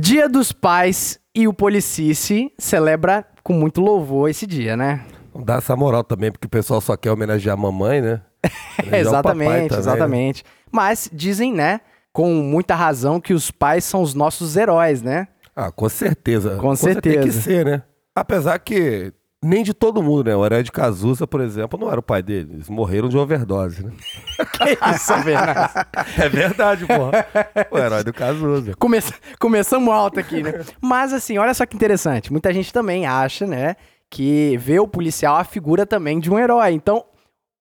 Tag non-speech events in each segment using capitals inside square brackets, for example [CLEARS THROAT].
Dia dos Pais e o Policice celebra com muito louvor esse dia, né? Dar essa moral também, porque o pessoal só quer homenagear a mamãe, né? [LAUGHS] Exatamente, também, né? exatamente. Mas dizem, né, com muita razão, que os pais são os nossos heróis, né? Ah, com certeza. Com certeza. Tem que certeza. ser, né? Apesar que nem de todo mundo, né? O Herói de Cazuza, por exemplo, não era o pai dele. Eles morreram de overdose, né? [LAUGHS] Que isso, Bernardo? É verdade, porra. O Herói do Cazuza. Come- Começamos alto aqui, né? Mas assim, olha só que interessante. Muita gente também acha, né, que vê o policial a figura também de um herói. Então,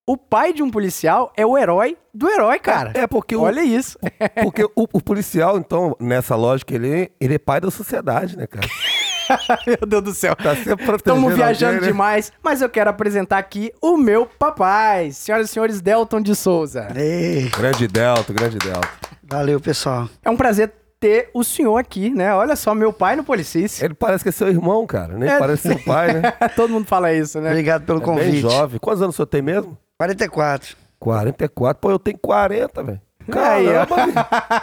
o pai de um policial é o herói do herói, cara. É porque o, Olha isso. porque o, o policial, então, nessa lógica, ele, ele é pai da sociedade, né, cara? [LAUGHS] [LAUGHS] Meu Deus do céu. Tá Estamos viajando alguém, né? demais, mas eu quero apresentar aqui o meu papai, senhoras e senhores, Delton de Souza. Ei, Grande Delta, grande Delta. valeu, pessoal. É um prazer ter o senhor aqui, né? Olha só, meu pai no Policice. Ele parece que é seu irmão, cara. Nem É. parece seu pai, né? [LAUGHS] Todo mundo fala isso, né? Obrigado pelo É bem convite. jovem. Quantos anos o senhor tem mesmo? 44. 44. Pô, eu tenho 40, velho. Caramba,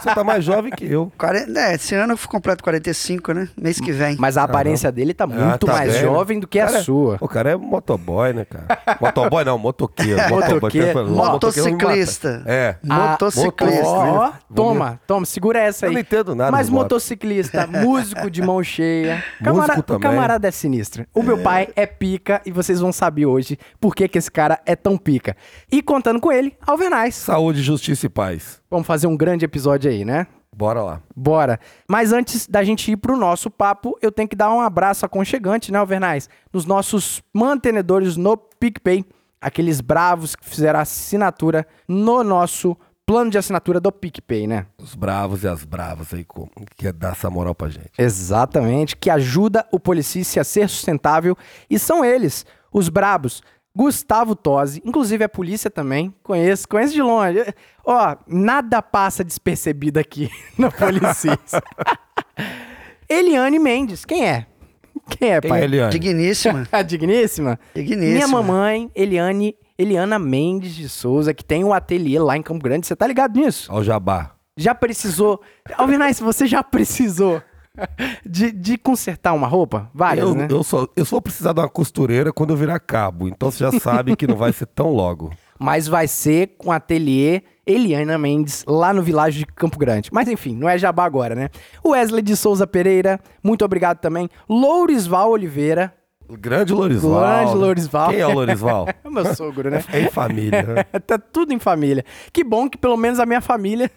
você tá mais jovem que eu. 40, é, esse ano eu completo 45, né? Mês que vem. Mas a aparência dele tá muito tá mais bem, né? jovem do que a Cara, é- sua. O cara é motoboy, né, cara? Motoboy não, motoqueiro. [LAUGHS] Motoqueiro. Motociclista. É. Ah, Motociclista. Ó, toma, toma, segura essa aí. Eu não entendo nada Mas motociclista, [LAUGHS] músico de mão cheia. Camara- o camarada é sinistro. O meu pai é pica e vocês vão saber hoje por que, que esse cara é tão pica. E contando com ele, Alvernais. Saúde, justiça e paz. Vamos fazer um grande episódio aí, né? Bora lá. Bora. Mas antes da gente ir pro nosso papo, eu tenho que dar um abraço aconchegante, né, Alvernais? Nos nossos mantenedores no PicPay. Aqueles bravos que fizeram assinatura no nosso plano de assinatura do PicPay, né? Os bravos e as bravas aí, que é dar essa moral pra gente. Exatamente, que ajuda o Policice a ser sustentável. E são eles, os brabos. Gustavo Tosi, inclusive a polícia também, conheço, conheço de longe. Ó, nada passa despercebido aqui [LAUGHS] no Policice. [LAUGHS] Eliane Mendes, quem é? Quem é, Quem pai? é Eliane? A Digníssima. Ah, [LAUGHS] digníssima? Digníssima. Minha mamãe, Eliane, Eliana Mendes de Souza, que tem um ateliê lá em Campo Grande. Você tá ligado nisso? Ao Jabá. Já precisou. Alvinais, você já precisou [LAUGHS] de, de consertar uma roupa? Várias, Eu, né? eu, só, eu só vou precisar de uma costureira quando eu virar cabo. Então você já sabe que não vai ser tão logo. [LAUGHS] Mas vai ser com o ateliê Eliana Mendes, lá no Világio de Campo Grande. Mas enfim, não é jabá agora, né? Wesley de Souza Pereira, muito obrigado também. Lourisval Oliveira, grande Lorisval. Grande Lorisval. Quem é o Lorisval? é [LAUGHS] o meu sogro, né? É em família, né? tá tudo em família. Que bom que pelo menos a minha família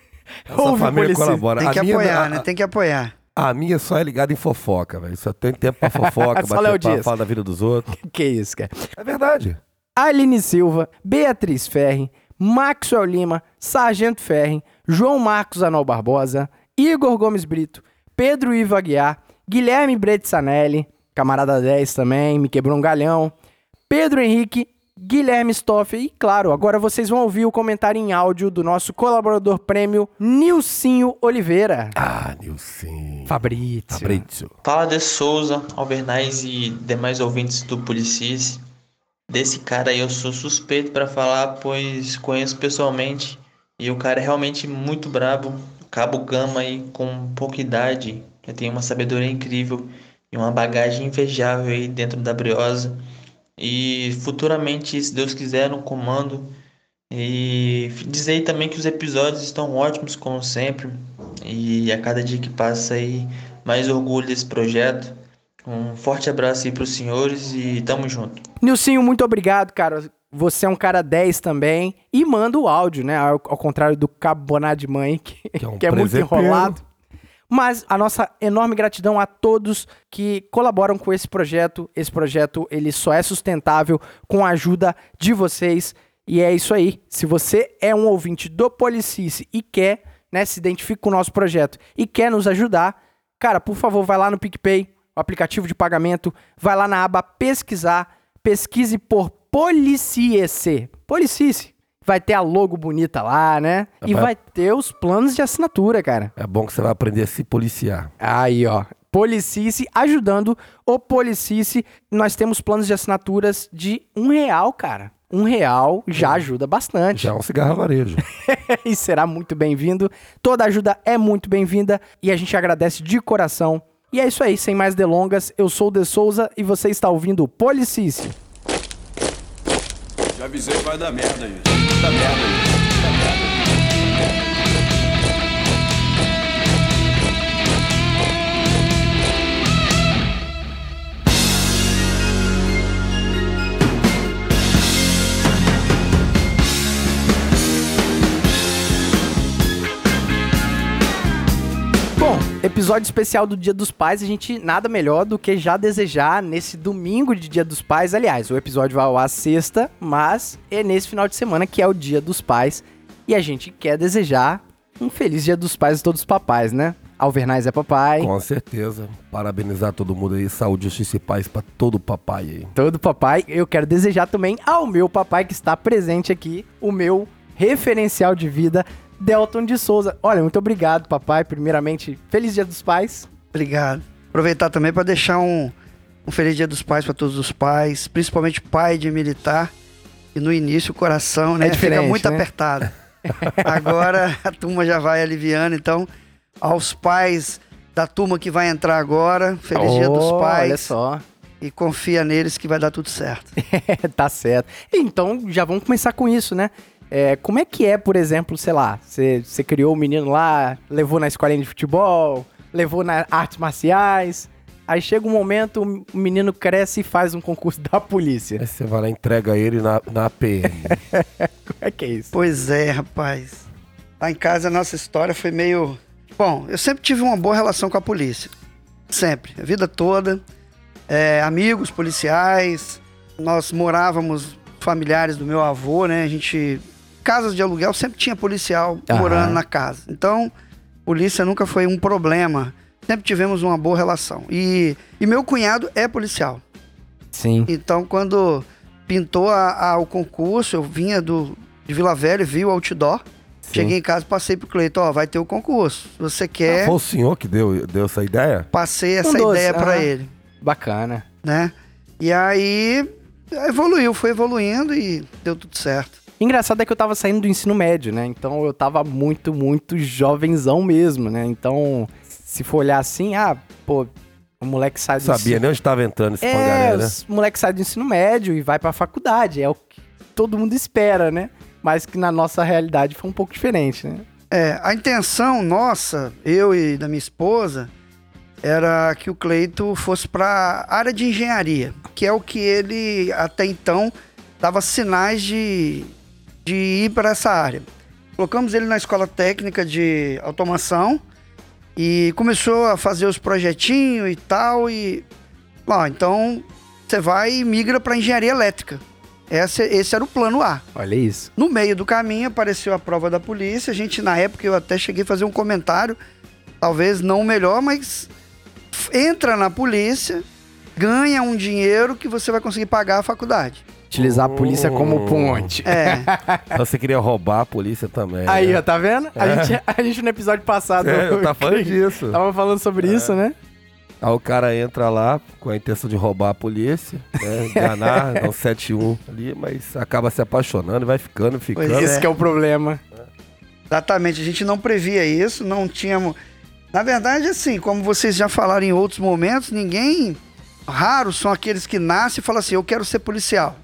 Essa ouve família colabora. Tem que a minha, apoiar, a- né? Tem que apoiar. A minha só é ligada em fofoca, velho. Só tem tempo pra fofoca, [LAUGHS] Só bater papo, falar da vida dos outros. [LAUGHS] Que isso, cara. É verdade. Aline Silva, Beatriz Ferri, Maxwell Lima, Sargento Ferri, João Marcos Anol Barbosa, Igor Gomes Brito, Pedro Ivo Aguiar, Guilherme Bretsanelli, camarada 10 também, me quebrou um galhão, Pedro Henrique, Guilherme Stoff e, claro, agora vocês vão ouvir o comentário em áudio do nosso colaborador prêmio, Nilcinho Oliveira. Ah, Nilson. Fabrício. Fabrício. Fala de Souza, Alvernais e demais ouvintes do Policis. Desse cara aí eu sou suspeito pra falar, pois conheço pessoalmente e o cara é realmente muito brabo. Cabo Gama aí com pouca idade, já tem uma sabedoria incrível e uma bagagem invejável aí dentro da Briosa. E futuramente, se Deus quiser, no comando. E dizer também que os episódios estão ótimos, como sempre. E a cada dia que passa aí, mais orgulho desse projeto. Um forte abraço aí pros senhores e tamo junto. Nilcinho, muito obrigado, cara. Você é um cara 10 também. E manda o áudio, né? Ao, ao contrário do Cabo de Mãe, que, Que é um que é muito enrolado. Mas a nossa enorme gratidão a todos que colaboram com esse projeto. Esse projeto ele só é sustentável com a ajuda de vocês. E é isso aí. Se você é um ouvinte do Policice e quer, né, se identifica com o nosso projeto e quer nos ajudar, cara, por favor, vai lá no PicPay, o aplicativo de pagamento, vai lá na aba pesquisar, pesquise por Policice. Policice. Vai ter a logo bonita lá, né? E Vai- vai ter os planos de assinatura, cara. É bom que você vai aprender a se policiar. Aí, ó. Policice ajudando o Policice. Nós temos planos de assinaturas de um real, cara. um real já ajuda bastante. Já é um cigarro varejo. [LAUGHS] e será muito bem-vindo. Toda ajuda é muito bem-vinda e a gente agradece de coração. E é isso aí, sem mais delongas, eu sou o De Souza e você está ouvindo o Policice. Já avisei que vai dar merda isso. Dar merda merda. Bom, episódio especial do Dia dos Pais, a gente nada melhor do que já desejar nesse domingo de Dia dos Pais. Aliás, o episódio vai ao ar sexta, mas é nesse final de semana que é o Dia dos Pais. E a gente quer desejar um feliz Dia dos Pais a todos os papais, né? Alvernais é papai, Com certeza. Parabenizar todo mundo aí. Saúde, justiça e paz pra todo papai aí. todo papai. Eu quero desejar também ao meu papai que está presente aqui, o meu referencial de vida, Delton de Souza. Olha, muito obrigado, papai. Primeiramente, feliz Dia dos Pais. Obrigado. Aproveitar também para deixar um, um feliz dia dos pais para todos os pais, principalmente pai de militar. E no início o coração, né, diferente, fica muito né? apertado. [LAUGHS] Agora a turma já vai aliviando, então aos pais da turma que vai entrar agora, feliz dia dos Oh, pais Olha só. e confia neles que vai dar tudo certo. [LAUGHS] tá certo. Então, já vamos começar com isso, né? É, como é que é, por exemplo, sei lá, você criou o menino lá, levou na escolinha de futebol, levou na artes marciais, aí chega um momento, o menino cresce e faz um concurso [LAUGHS] da polícia. Aí você vai lá e entrega ele na, na APM. [LAUGHS] Como é que é isso? Pois é, rapaz. Lá em casa a nossa história foi meio. Bom, eu sempre tive uma boa relação com a polícia. Sempre, a vida toda. É, amigos policiais. Nós morávamos, familiares do meu avô, né? A gente. Casas de aluguel sempre tinha policial Aham. morando na casa. Então, polícia nunca foi um problema. Sempre tivemos uma boa relação. E, e meu cunhado é policial. Sim. Então, quando pintou a- a- o concurso, eu vinha do, de Vila Velha, vi o outdoor. Cheguei em casa, passei pro Cleiton, ó, vai ter o concurso. Você quer, Foi o senhor que deu, deu essa ideia? passei essa Um ideia pra aham. ele, Bacana. né? E aí evoluiu, foi evoluindo e deu tudo certo. Engraçado é que eu tava saindo do ensino médio, né? Então eu tava muito, muito jovenzão mesmo, né? Então, se for olhar assim, ah, pô, o moleque sai do Sabia nem onde estava entrando esse É, pangaré, né? os moleques saem do ensino médio e vai pra faculdade. É o que todo mundo espera, né? Mas que na nossa realidade foi um pouco diferente, né? É, a intenção nossa, eu e da minha esposa, era que o Cleito fosse para área de engenharia, que é o que ele até então dava sinais de, de ir para essa área. Colocamos ele na escola técnica de automação e começou a fazer os projetinhos e tal e ó, então você vai e migra para engenharia elétrica. Esse, esse era o plano A. Olha isso. No meio do caminho apareceu a prova da polícia. A gente, na época, eu até cheguei a fazer um comentário, talvez não o melhor, mas entra na polícia, ganha um dinheiro que você vai conseguir pagar a faculdade. Utilizar a polícia como ponte. É, [LAUGHS] Você queria roubar a polícia também. Aí, né? ó, tá vendo? A, gente, a gente no episódio passado. É, eu tava falando disso. Tava falando sobre isso, né? Aí o cara entra lá com a intenção de roubar a polícia, né? enganar, [LAUGHS] dar um 7-1 ali, mas acaba se apaixonando, vai ficando, ficando. Pois Esse é. que é o problema. exatamente. A gente não previa isso, não tínhamos. Na verdade, assim, como vocês já falaram em outros momentos, ninguém. Raros são aqueles que nascem e falam assim: eu quero ser policial.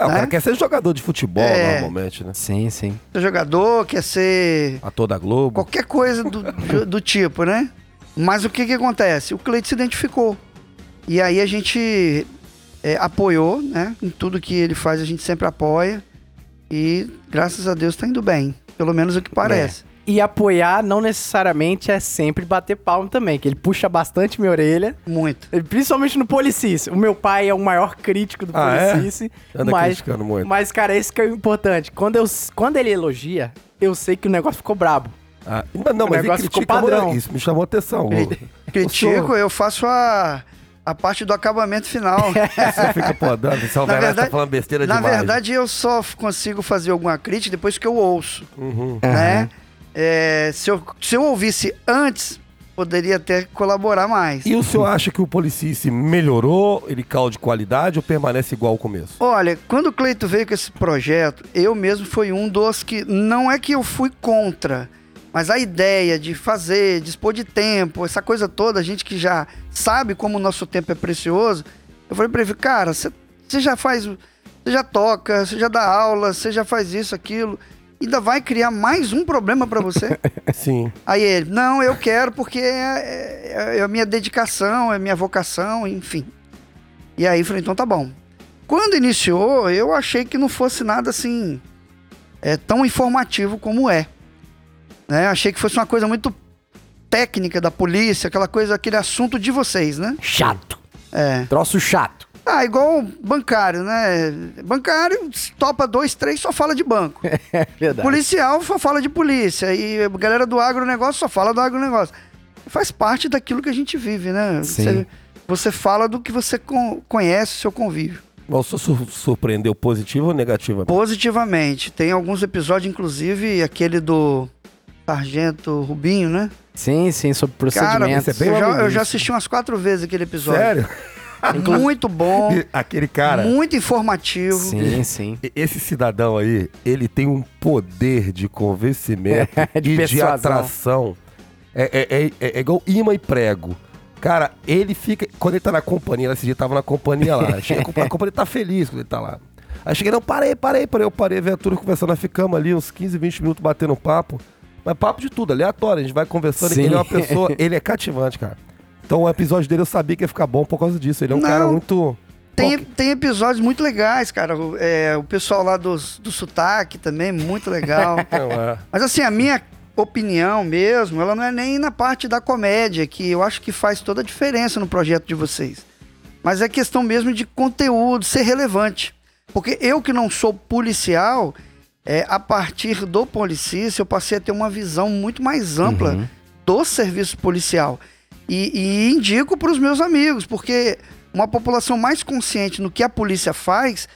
É, o cara né? quer ser jogador de futebol É. normalmente, né? Sim, sim. Ser jogador, quer ser Ator da Globo. qualquer coisa [LAUGHS] do, do- tipo, né? Mas o que que acontece? O Cleito se identificou. E aí a gente é, apoiou, né? Em tudo que ele faz, a gente sempre apoia. E graças a Deus tá indo bem. Pelo menos o que parece. E apoiar não necessariamente é sempre bater palmo também, que ele puxa bastante minha orelha. Muito. Principalmente no Policice. O meu pai é o maior crítico do Ah, é? Policice. Anda mas, criticando muito. mas, cara, esse que é o importante. Quando, eu, quando ele elogia, eu sei que o negócio ficou brabo. Ah, não, não, O mas ele negócio ficou padrão. Isso me chamou atenção. Cri- [LAUGHS] Critico, eu faço a, a parte do acabamento final. [LAUGHS] Você fica podando, o Na tá verdade- falando besteira Na demais. verdade, eu só consigo fazer alguma crítica depois que eu ouço. Uhum. né? É, se, eu, se eu ouvisse antes, poderia até colaborar mais. E o senhor acha que o Policice melhorou, ele caiu de qualidade ou permanece igual ao começo? Olha, quando o Cleito veio com esse projeto, eu mesmo fui um dos que. Não é que eu fui contra, mas a ideia de fazer, dispor de tempo, essa coisa toda, a gente que já sabe como o nosso tempo é precioso, eu falei pra ele, cara, você você já faz. Você já toca, você já dá aula, você já faz isso, aquilo. Ainda vai criar mais um problema pra você? [LAUGHS] Sim. Aí ele, não, eu quero porque é, é- é a minha dedicação, é a minha vocação, enfim. E aí eu falei, então tá bom. Quando iniciou, eu achei que não fosse nada assim é, tão informativo como é. Né? Achei que fosse uma coisa muito técnica da polícia, aquela coisa, aquele assunto de vocês, né? Chato. É. Troço chato. Ah, igual bancário, né? Bancário topa dois, três, só fala de banco. [LAUGHS] É verdade. Policial só fala de polícia. E a galera do agronegócio só fala do agronegócio. Faz parte daquilo que a gente vive, né? Sim. Você, você fala do que você con- conhece, o seu convívio. Sur- surpreendeu positivo ou negativamente? Positivamente. Tem alguns episódios, inclusive aquele do Sargento Rubinho, né? Sim, sim, sobre Cara, procedimentos. esse é eu, já, eu já assisti umas quatro vezes aquele episódio. Sério? [LAUGHS] Muito bom, Aquele cara. muito informativo. Sim, sim. Esse cidadão aí, ele tem um poder de convencimento [LAUGHS] De e de persuasão. atração. É, é, é, é igual imã e prego. Cara, ele fica. Quando ele tá na companhia, esse dia tava na companhia lá. [LAUGHS] Chega, a companhia tá feliz quando ele tá lá. Aí cheguei, não, parei, parei, parei. Eu parei, veio a turma conversando, nós ficamos ali uns 15, 20 minutos batendo papo. Mas papo de tudo, aleatório. A gente vai conversando. Sim. Ele é uma pessoa, [LAUGHS] ele é cativante, cara. Então o episódio dele eu sabia que ia ficar bom por causa disso. Ele é um Não. cara muito. Tem, tem episódios muito legais, cara. O, é, o pessoal lá dos, do sotaque também, muito legal. [LAUGHS] não, é. Mas assim, a minha opinião mesmo, ela não é nem na parte da comédia, que eu acho que faz toda a diferença no projeto de vocês. Mas é questão mesmo de conteúdo, ser relevante. Porque eu que não sou policial, é, a partir do Policícia, eu passei a ter uma visão muito mais ampla do serviço policial. E, e indico para os meus amigos, porque uma população mais consciente no que a polícia faz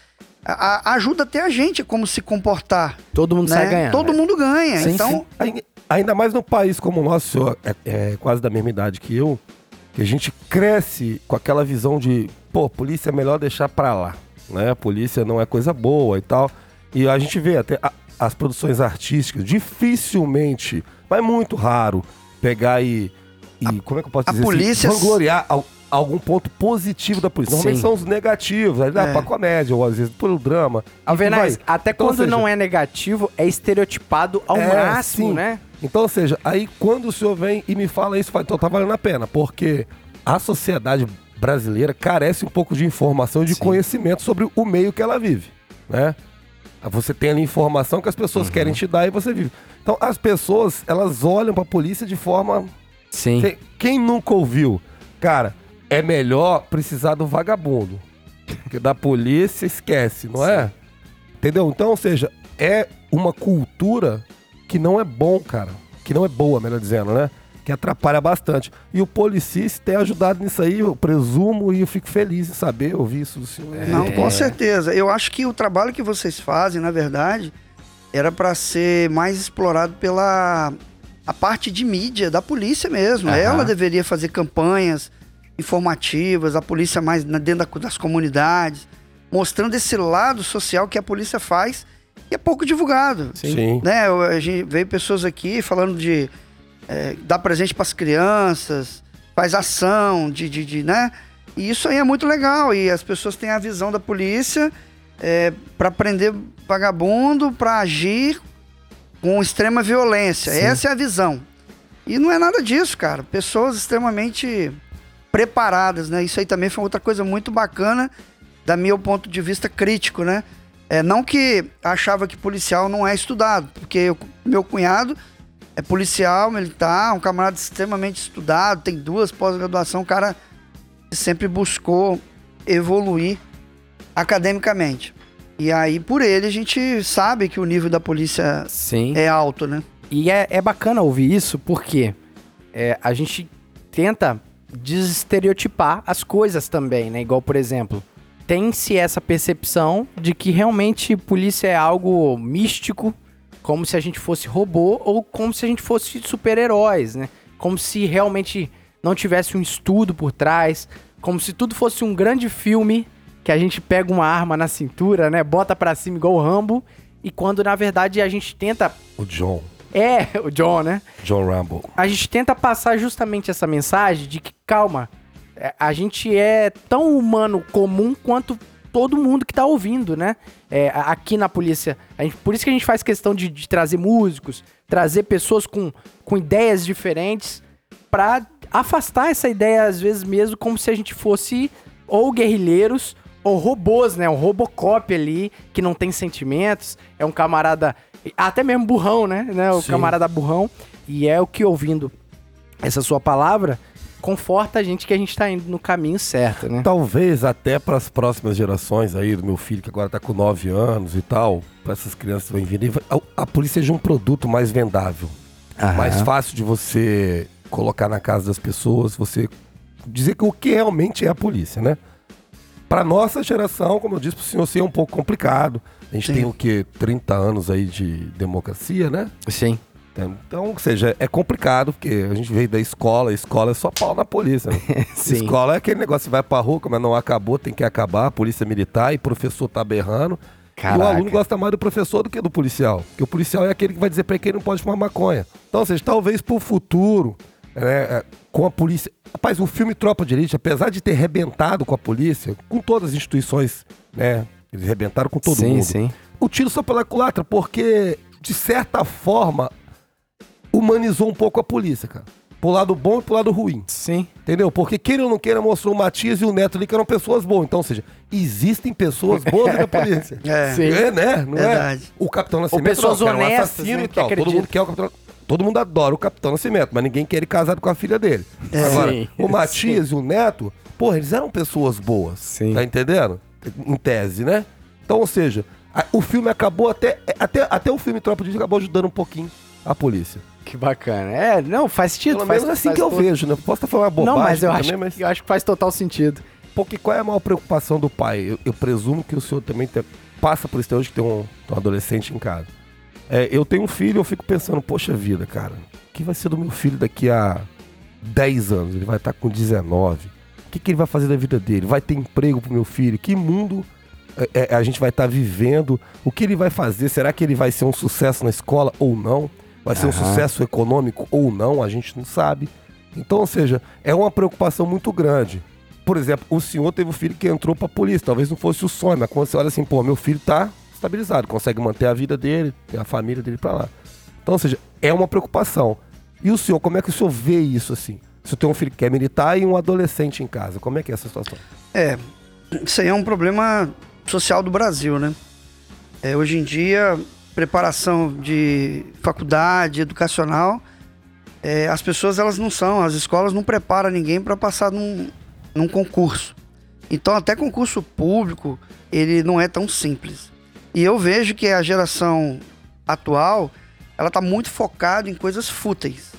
a- a- ajuda até a gente a como se comportar. Todo mundo né? sai ganhando. Todo mundo ganha. Sim, então, sim. Ai- Ainda mais num país como o nosso, o senhor é, é quase da mesma idade que eu, que a gente cresce com aquela visão de, pô, polícia é melhor deixar pra lá, né? Polícia não é coisa boa e tal. E a gente vê até a- as produções artísticas, dificilmente, mas muito raro, pegar e, e como é que eu posso a dizer polícia- assim, vangloriar al- algum ponto positivo da polícia. Normalmente Sim. são os negativos, aí dá É. pra comédia, ou às vezes pelo drama. Alvernaz, E vai. até Então, quando seja, não é negativo, é estereotipado ao É, máximo, sim. né? Então, ou seja, aí quando o senhor vem e me fala isso, eu falo, então tá valendo a pena, porque a sociedade brasileira carece um pouco de informação e de Sim. conhecimento sobre o meio que ela vive, né? Você tem ali informação que as pessoas Uhum. querem te dar e você vive. Então, as pessoas, elas olham pra polícia de forma... Sim. Quem, quem nunca ouviu? Cara, é melhor precisar do vagabundo. Porque da polícia esquece, não é? Entendeu? Então, ou seja, é uma cultura que não é bom, cara. Que não é boa, melhor dizendo, né? Que atrapalha bastante. E o Policice tem ajudado nisso aí, eu presumo, e eu fico feliz em saber, ouvir isso do senhor. Não, É. com certeza. Eu acho que o trabalho que vocês fazem, na verdade, era para ser mais explorado pela a parte de mídia da polícia mesmo. Aham. Ela deveria fazer campanhas informativas, a polícia mais na- dentro da- das comunidades, mostrando esse lado social que a polícia faz e é pouco divulgado. Sim. Né? A gente veio pessoas aqui falando de é, dar presente para as crianças, faz ação, de, de, de, né? E isso aí é muito legal. E as pessoas têm a visão da polícia para prender vagabundo, para agir com extrema violência. Sim. Essa é a visão. E não é nada disso, cara. Pessoas extremamente preparadas, né? Isso aí também foi outra coisa muito bacana da meu ponto de vista crítico, né? É, não que achava que policial não é estudado, porque eu- meu cunhado é policial militar, um camarada extremamente estudado, tem duas pós-graduação, um cara sempre buscou evoluir academicamente. E aí, por ele, a gente sabe que o nível da polícia Sim. é alto, né? E é, é bacana ouvir isso porque é, a gente tenta desestereotipar as coisas também, né? Igual, por exemplo, tem-se essa percepção de que realmente polícia é algo místico, como se a gente fosse robô ou como se a gente fosse super-heróis, né? como se realmente não tivesse um estudo por trás, como se tudo fosse um grande filme que a gente pega uma arma na cintura, né, bota pra cima igual o Rambo, e quando na verdade a gente tenta O John. é, o John, né? John Rambo. a gente tenta passar justamente essa mensagem de que, calma, é, a gente é tão humano comum quanto todo mundo que tá ouvindo, né? É, aqui na polícia. gente- por isso que a gente faz questão de, de trazer músicos, trazer pessoas com, com ideias diferentes pra afastar essa ideia, às vezes mesmo, como se a gente fosse ou guerrilheiros ou robôs, né? Um Robocop ali, que não tem sentimentos, é um camarada, até mesmo burrão, né? né? O Sim. camarada burrão. E é o que ouvindo essa sua palavra, conforta a gente que a gente tá indo no caminho certo, né? Talvez até para as próximas gerações aí, do meu filho que agora tá com 9 anos e tal, para essas crianças que vão vir, a, a polícia seja um produto mais vendável, mais fácil de você colocar na casa das pessoas, você dizer que o que realmente é a polícia, né? Para nossa geração, como eu disse pro senhor, sim, é um pouco complicado. A gente Sim. tem o quê? 30 anos aí de democracia, né? Sim. Então, ou seja, é complicado, porque a gente veio da escola, a escola é só pau na polícia. Né? [LAUGHS] Escola é aquele negócio, vai pra rua, como não acabou, tem que acabar, polícia militar e o professor tá berrando. E o Caraca. aluno gosta mais do professor do que do policial. Porque o policial é aquele que vai dizer pra ele que ele não pode fumar maconha. Então, ou seja, talvez pro futuro, né, é, com a polícia. Rapaz, o filme Tropa de Elite, apesar de ter rebentado com a polícia, com todas as instituições, né? Eles rebentaram com todo sim, mundo sim. o tiro só pela culatra, porque, de certa forma, humanizou um pouco a polícia, cara. Pro lado bom e pro lado ruim. Sim. Entendeu? Porque queira ou não queira, mostrou o Matias e o Neto ali que eram pessoas boas. Então, ou seja, existem pessoas boas na polícia. [LAUGHS] É. Sim. É, né? Não Verdade. é? O Capitão Nascimento pessoas não, era um honestas, assassino né, e tal. Todo mundo quer o Capitão... Todo mundo adora o Capitão Nascimento, mas ninguém quer ele casado com a filha dele. Agora, Sim, o Matias e o Neto, porra, eles eram pessoas boas. Sim. Tá entendendo? Em tese, né? Então, ou seja, a- o filme acabou até, até. Até o filme Tropa de Elite acabou ajudando um pouquinho a polícia. Que bacana. É, não, faz sentido. Pelo faz, menos assim faz que eu todo- vejo, né? Posso estar falando uma bobagem Não, mas eu acho, também, mas... eu acho que faz total sentido. Porque qual é a maior preocupação do pai? Eu, eu presumo que o senhor também te- passa por isso até hoje que tem um, um adolescente em casa. É, eu tenho um filho eu fico pensando, poxa vida, cara, o que vai ser do meu filho daqui a 10 anos? Ele vai estar com 19. O que, que ele vai fazer da vida dele? Vai ter emprego pro meu filho? Que mundo é, é, a gente vai estar vivendo? O que ele vai fazer? Será que ele vai ser um sucesso na escola ou não? Vai ser um sucesso econômico ou não? A gente não sabe. Então, ou seja, é uma preocupação muito grande. Por exemplo, o senhor teve um filho que entrou pra polícia, talvez não fosse o sonho, mas quando você olha assim, pô, meu filho tá estabilizado, consegue manter a vida dele, a família dele pra lá. Então, ou seja, é uma preocupação. E o senhor, como é que o senhor vê isso assim? Se eu tenho um filho que é militar e um adolescente em casa, como é que é essa situação? É, isso aí é um problema social do Brasil, né? É, hoje em dia, preparação de faculdade, educacional, é, as pessoas elas não são, as escolas não preparam ninguém para passar num, num concurso. Então, até concurso público, ele não é tão simples. E eu vejo que a geração atual, ela tá muito focada em coisas fúteis.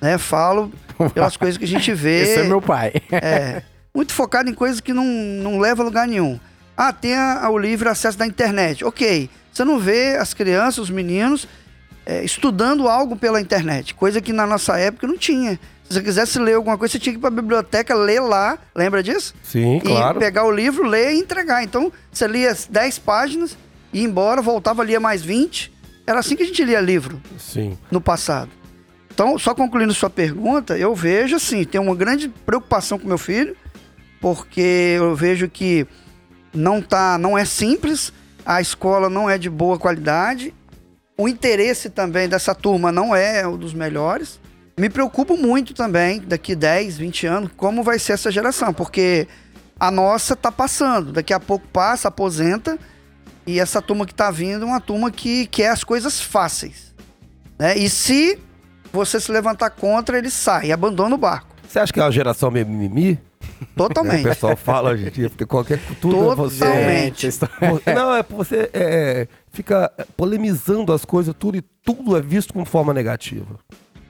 Né? Falo [LAUGHS] pelas coisas que a gente vê. Esse é meu pai. É, muito focado em coisas que não, não levam a lugar nenhum. Ah, tem a- o livre acesso da internet. Ok, você não vê as crianças, os meninos, é, estudando algo pela internet, coisa que na nossa época não tinha. Se você quisesse ler alguma coisa, você tinha que ir para a biblioteca, ler lá, lembra disso? Sim, E claro. pegar o livro, ler e entregar. Então, você lia 10 páginas, ia embora, voltava, lia mais 20. Era assim que a gente lia livro Sim. no passado. Então, só concluindo sua pergunta, eu vejo assim, tem uma grande preocupação com meu filho, porque eu vejo que não tá, não é simples, a escola não é de boa qualidade, o interesse também dessa turma não é o dos melhores. Me preocupo muito também, daqui 10, 20 anos, como vai ser essa geração, porque a nossa tá passando, daqui a pouco passa, aposenta, e essa turma que tá vindo é uma turma que quer as coisas fáceis. Né? E se você se levantar contra, ele sai, abandona o barco. Você acha que é uma geração meio mimimi? O Totalmente. pessoal fala hoje em dia, porque qualquer tudo é você. Totalmente. Isso- Pô, Não, é você é, fica polemizando as coisas, tudo, e tudo é visto como forma negativa.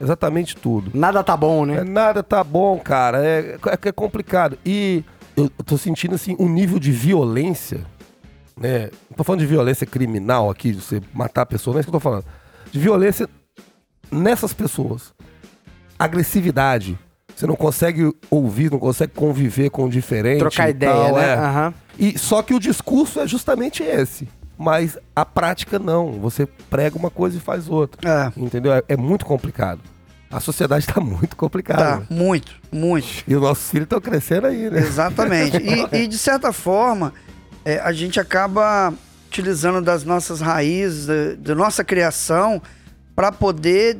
Exatamente tudo. Nada tá bom, É, né? nada tá bom, cara. É, é, é complicado. E eu tô sentindo assim um nível de violência, né? Não tô falando de violência criminal aqui, de você matar a pessoa, não é isso que eu tô falando. De violência nessas pessoas. agressividade. Você não consegue ouvir, não consegue conviver com o diferente. Trocar ideia, tal, né? é. Aham. E só que o discurso é justamente esse. Mas a prática não. Você prega uma coisa e faz outra. É, Entendeu? É, é muito complicado. A sociedade está muito complicada. tá, muito, muito. E os nossos filhos estão crescendo aí, né? Exatamente. E, [LAUGHS] e, de certa forma, é, a gente acaba utilizando das nossas raízes, da, nossa criação, para poder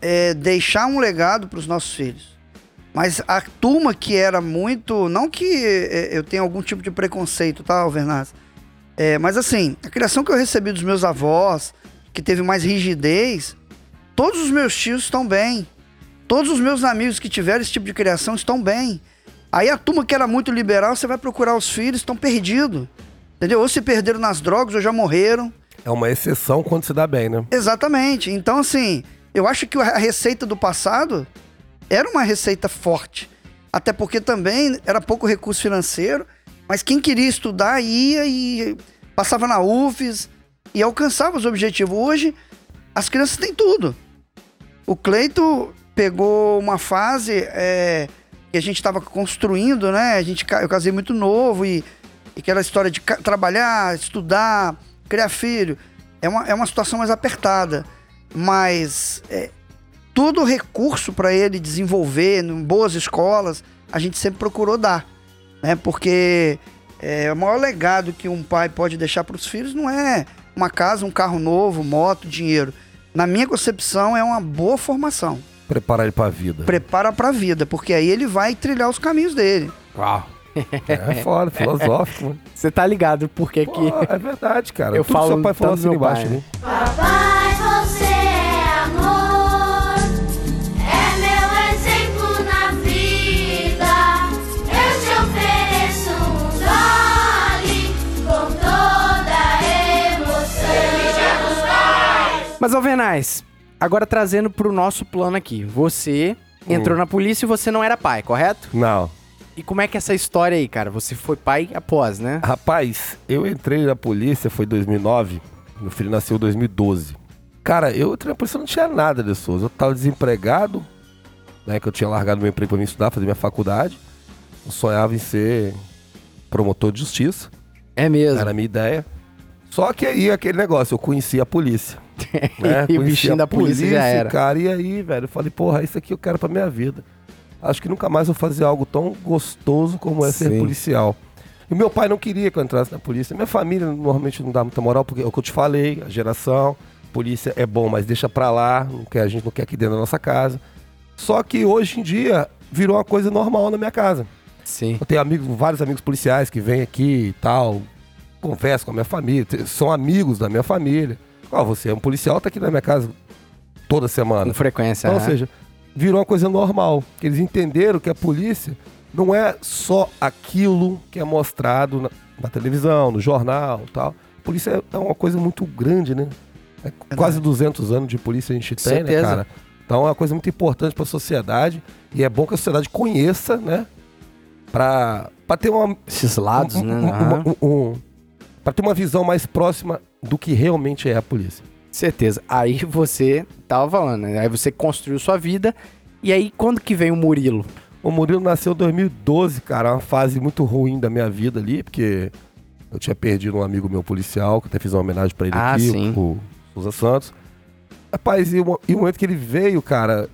é, deixar um legado para os nossos filhos. Mas a turma que era muito. Não que é, eu tenha algum tipo de preconceito, tá, Alvernaz? É, mas assim, a criação que eu recebi dos meus avós, que teve mais rigidez, todos os meus tios estão bem. Todos os meus amigos que tiveram esse tipo de criação estão bem. Aí a turma que era muito liberal, você vai procurar os filhos, estão perdidos. Entendeu? Ou se perderam nas drogas ou já morreram. É uma exceção quando se dá bem, né? Exatamente. Então, assim, eu acho que a receita do passado era uma receita forte. Até porque também era pouco recurso financeiro, mas quem queria estudar ia e passava na UFES e alcançava os objetivos. Hoje, as crianças têm tudo. O Cleito pegou uma fase é, que a gente estava construindo, né? A gente, eu casei muito novo e, e aquela história de trabalhar, estudar, criar filho, é uma, é uma situação mais apertada. Mas é, todo recurso para ele desenvolver em boas escolas, a gente sempre procurou dar. Né? Porque é, o maior legado que um pai pode deixar para os filhos não é uma casa, um carro novo, moto, dinheiro. Na minha concepção, é uma boa formação. Preparar ele pra vida. Prepara para a vida, porque aí ele vai trilhar os caminhos dele. Uau. É foda, filosófico, mano. Você tá ligado por que que... É verdade, cara. Eu Tudo falo seu pai falou assim meu embaixo, pai, né? Papai, você é amor, é meu exemplo na vida. Eu te ofereço um dole com toda emoção. Mas, Alvernais, agora trazendo pro nosso plano aqui. Você entrou na polícia e você não era pai, correto? Não. E como é que é essa história aí, cara? Você foi pai após, né? Rapaz, eu entrei na polícia, foi em 2009. Meu filho nasceu em 2012. Cara, eu entrei na polícia não tinha nada de Souza. Eu tava desempregado, né? Que eu tinha largado meu emprego pra me estudar, fazer minha faculdade. Eu sonhava em ser promotor de justiça. É mesmo. Era a minha ideia. Só que aí aquele negócio, eu conheci a polícia. [LAUGHS] né? E o bichinho a da polícia já era. Cara, e aí, velho, eu falei, porra, isso aqui eu quero pra minha vida. Acho que nunca mais vou fazer algo tão gostoso como é ser Sim. policial. E meu pai não queria que eu entrasse na polícia. Minha família normalmente não dá muita moral, porque é o que eu te falei, a geração, polícia é bom, mas deixa pra lá, não quer, a gente não quer aqui dentro da nossa casa. Só que hoje em dia virou uma coisa normal na minha casa. Sim. Eu tenho amigos, vários amigos policiais que vêm aqui e tal, converso com a minha família, são amigos da minha família. Ó, você é um policial, tá aqui na minha casa toda semana. Com frequência. Então, ou aham. seja, virou uma coisa normal. Que eles entenderam que a polícia não é só aquilo que é mostrado na, na televisão, no jornal tal. A polícia é uma coisa muito grande, né? É quase 200 anos de polícia a gente tem, Certeza. né, cara? Então é uma coisa muito importante para a sociedade e é bom que a sociedade conheça, né? Pra ter uma, Esses lados, um- né? um- um- pra ter uma visão mais próxima do que realmente é a polícia. Certeza. Aí você tava falando, né? Aí você construiu sua vida. E aí, quando que vem o Murilo? O Murilo nasceu em 2012, cara, uma fase muito ruim da minha vida ali, porque eu tinha perdido um amigo meu policial, que até fiz uma homenagem pra ele Ah, aqui, sim. o Souza Santos. Rapaz, e o, e o momento que ele veio, cara,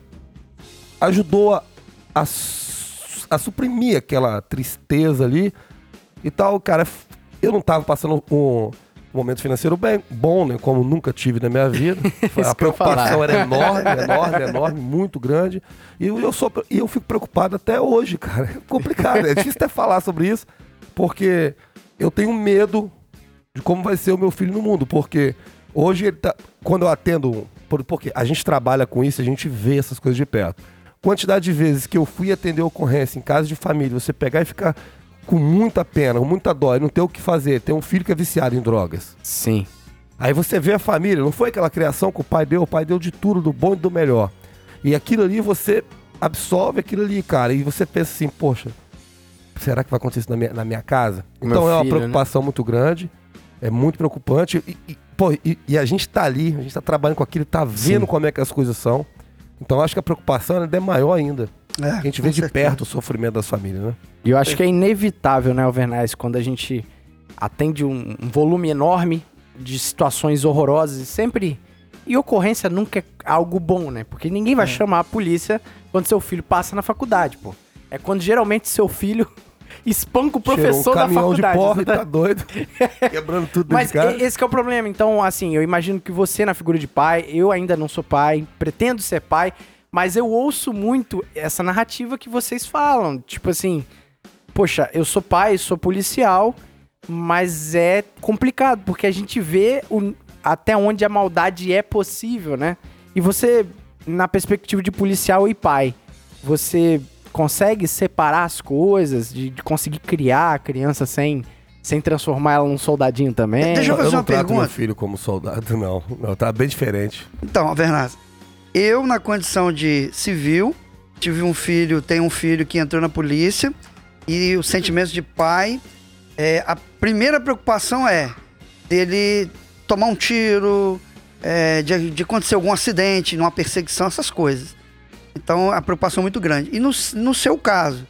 ajudou a, a, a suprimir aquela tristeza ali e tal, cara. Eu não tava passando um momento financeiro bem bom, né? Como nunca tive na minha vida. [LAUGHS] A preocupação era enorme, enorme, enorme, muito grande. E eu, eu sou, e eu fico preocupado até hoje, cara. É complicado, é difícil até falar sobre isso, porque eu tenho medo de como vai ser o meu filho no mundo, porque hoje ele tá, quando eu atendo, por- porque a gente trabalha com isso, a gente vê essas coisas de perto. Quantidade de vezes que eu fui atender ocorrência em casa de família, você pegar e ficar com muita pena, com muita dó, e não ter o que fazer, ter um filho que é viciado em drogas. Sim. Aí você vê a família, não foi aquela criação que o pai deu, o pai deu de tudo, do bom e do melhor. E aquilo ali você absorve aquilo ali, cara, e você pensa assim, poxa, será que vai acontecer isso na minha, na minha casa? Meu Então é uma filho, né? preocupação muito grande, é muito preocupante. E, e, pô, e, e a gente tá ali, a gente tá trabalhando com aquilo, tá vendo Sim. como é que as coisas são. Então acho que a preocupação ainda é maior ainda. É, a gente vê de certeza. perto o sofrimento das famílias, né? E eu acho que é inevitável, né, Alvernais, quando a gente atende um, um volume enorme de situações horrorosas e sempre. E ocorrência nunca é algo bom, né? Porque ninguém vai chamar a polícia quando seu filho passa na faculdade, pô. É quando geralmente seu filho [LAUGHS] espanca o professor Cheirou um da caminhão faculdade. de porra tá doido. [LAUGHS] Quebrando tudo Mas esse que é o problema. Então, assim, eu imagino que você, na figura de pai, eu ainda não sou pai, pretendo ser pai, mas eu ouço muito essa narrativa que vocês falam. Tipo assim, poxa, eu sou pai, sou policial, mas é complicado, porque a gente vê o- até onde a maldade é possível, né? E você, na perspectiva de policial e pai, você consegue separar as coisas, de, de conseguir criar a criança sem, sem transformar ela num soldadinho também? Deixa eu fazer não uma trato meu pergunta. filho como soldado, não. Não, tá bem diferente. Então, Bernardo, eu na condição de civil, tive um filho, tenho um filho que entrou na polícia e o sentimento de pai, é, a primeira preocupação é dele tomar um tiro, é, de, de acontecer algum acidente, numa perseguição, essas coisas. Então, a preocupação é muito grande. E no, no seu caso,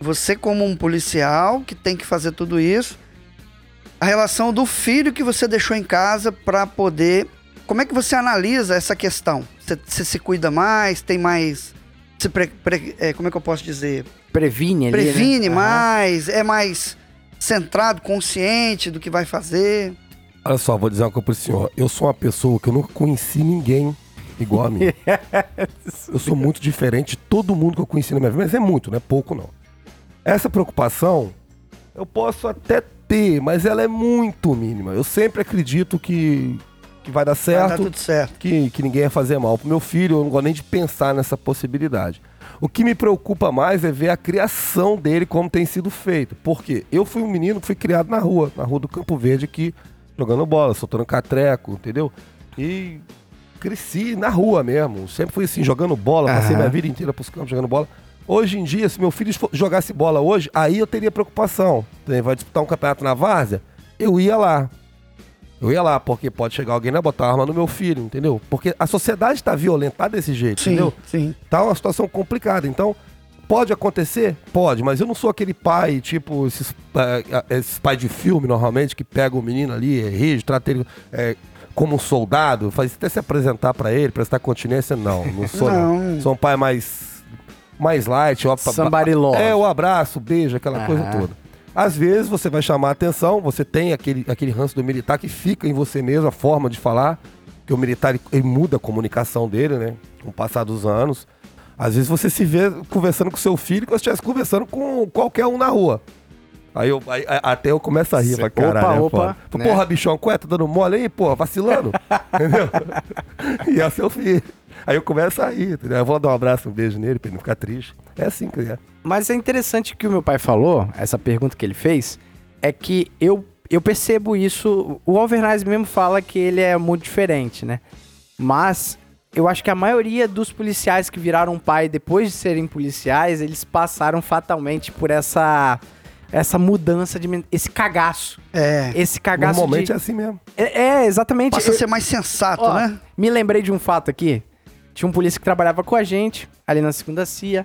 você como um policial que tem que fazer tudo isso, a relação do filho que você deixou em casa para poder. Como é que você analisa essa questão? Você, se cuida mais? Tem mais. Se pre- pre- é, como é que eu posso dizer? Previne ali, né? Previne Aham. mais? É mais centrado, consciente do que vai fazer? Olha só, vou dizer uma coisa pro senhor. Eu sou uma pessoa que eu nunca conheci ninguém igual a mim. [LAUGHS] eu sou muito diferente de todo mundo que eu conheci na minha vida, mas é muito, não é pouco não. Essa preocupação eu posso até ter, mas ela é muito mínima. Eu sempre acredito que, que vai dar Vai certo. dar tudo certo. que, que ninguém ia fazer mal. Pro meu filho, eu não gosto nem de pensar nessa possibilidade. O que me preocupa mais é ver a criação dele como tem sido feito. Porque eu fui um menino que fui criado na rua, na rua do Campo Verde aqui, jogando bola, soltando catreco, entendeu? E cresci na rua mesmo. Sempre fui assim, jogando bola, passei Aham. minha vida inteira pros campos jogando bola. Hoje em dia, se meu filho jogasse bola hoje, aí eu teria preocupação. Vai disputar um campeonato na várzea, eu ia lá. Eu ia lá, porque pode chegar alguém e botar arma no meu filho, entendeu? Porque a sociedade tá violenta tá desse jeito, Sim, entendeu? sim. Tá uma situação complicada. Então, pode acontecer? Pode, mas eu não sou aquele pai, tipo, esses, eh, esses pais de filme, normalmente, que pega o menino ali, é rígido, trata ele eh, como um soldado, faz até se apresentar pra ele, prestar continência. Não, não [LAUGHS] sou não. Não. Sou um pai mais, mais light. Ó, Somebody love. É, o abraço, o beijo, aquela Aham. coisa toda. Às vezes você vai chamar a atenção, você tem aquele, aquele ranço do militar que fica em você mesmo, a forma de falar, que o militar ele, ele muda a comunicação dele, né? Com o passar dos anos. Às vezes você se vê conversando com seu filho como se estivesse conversando com qualquer um na rua. Aí, eu, aí- até eu começo a rir, pra caralho. opa, é opa, né? Porra, bichão, qual é? Tá dando mole aí, porra, vacilando? [LAUGHS] Entendeu? [LAUGHS] E é seu filho. Aí eu começo a rir, entendeu? Eu vou dar um abraço, um beijo nele pra ele não ficar triste. É assim que é. Mas é interessante que o meu pai falou, essa pergunta que ele fez, é que eu, eu percebo isso. O Alvernaz mesmo fala que ele é muito diferente, né? Mas eu acho que a maioria dos policiais que viraram pai depois de serem policiais, eles passaram fatalmente por essa essa mudança de esse cagaço, É. esse cagaço Normalmente de é assim mesmo. é, é, exatamente. Passa a Eu- ser mais sensato, Ó, né? Me lembrei de um fato aqui. Tinha um polícia que trabalhava com a gente, ali na segunda CIA,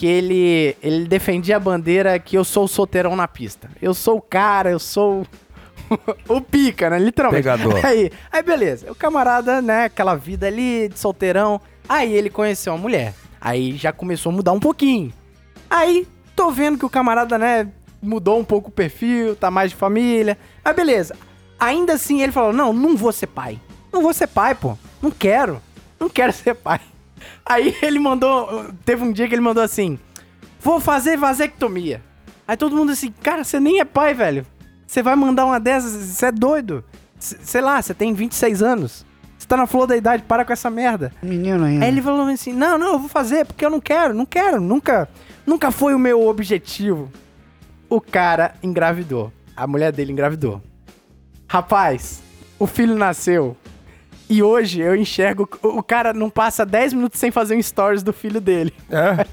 que ele, ele defendia a bandeira que eu sou o solteirão na pista. Eu sou o cara, eu sou o, [LAUGHS] pica, né? Literalmente. Pegador. [LAUGHS] Aí, aí, beleza. O camarada, né, aquela vida ali de solteirão. Aí ele conheceu uma mulher. Aí já começou a mudar um pouquinho. Aí, tô vendo que o camarada, né, mudou um pouco o perfil, tá mais de família. Mas beleza. Ainda assim, ele falou: Não, não vou ser pai. Não vou ser pai, pô. Não quero. Não quero [LAUGHS] ser pai. Aí ele mandou. Teve um dia que ele mandou assim: Vou fazer vasectomia. Aí todo mundo assim: Cara, você nem é pai, velho. Você vai mandar uma dessas? Você é doido. C- Sei lá, você tem 26 anos. Você tá na flor da idade, para com essa merda. Menino ainda. Aí ele falou assim: Não, não, eu vou fazer porque eu não quero, não quero, nunca, nunca foi o meu objetivo. O cara engravidou. A mulher dele engravidou. Rapaz, o filho nasceu. E hoje eu enxergo. O cara não passa 10 minutos sem fazer um stories do filho dele. É,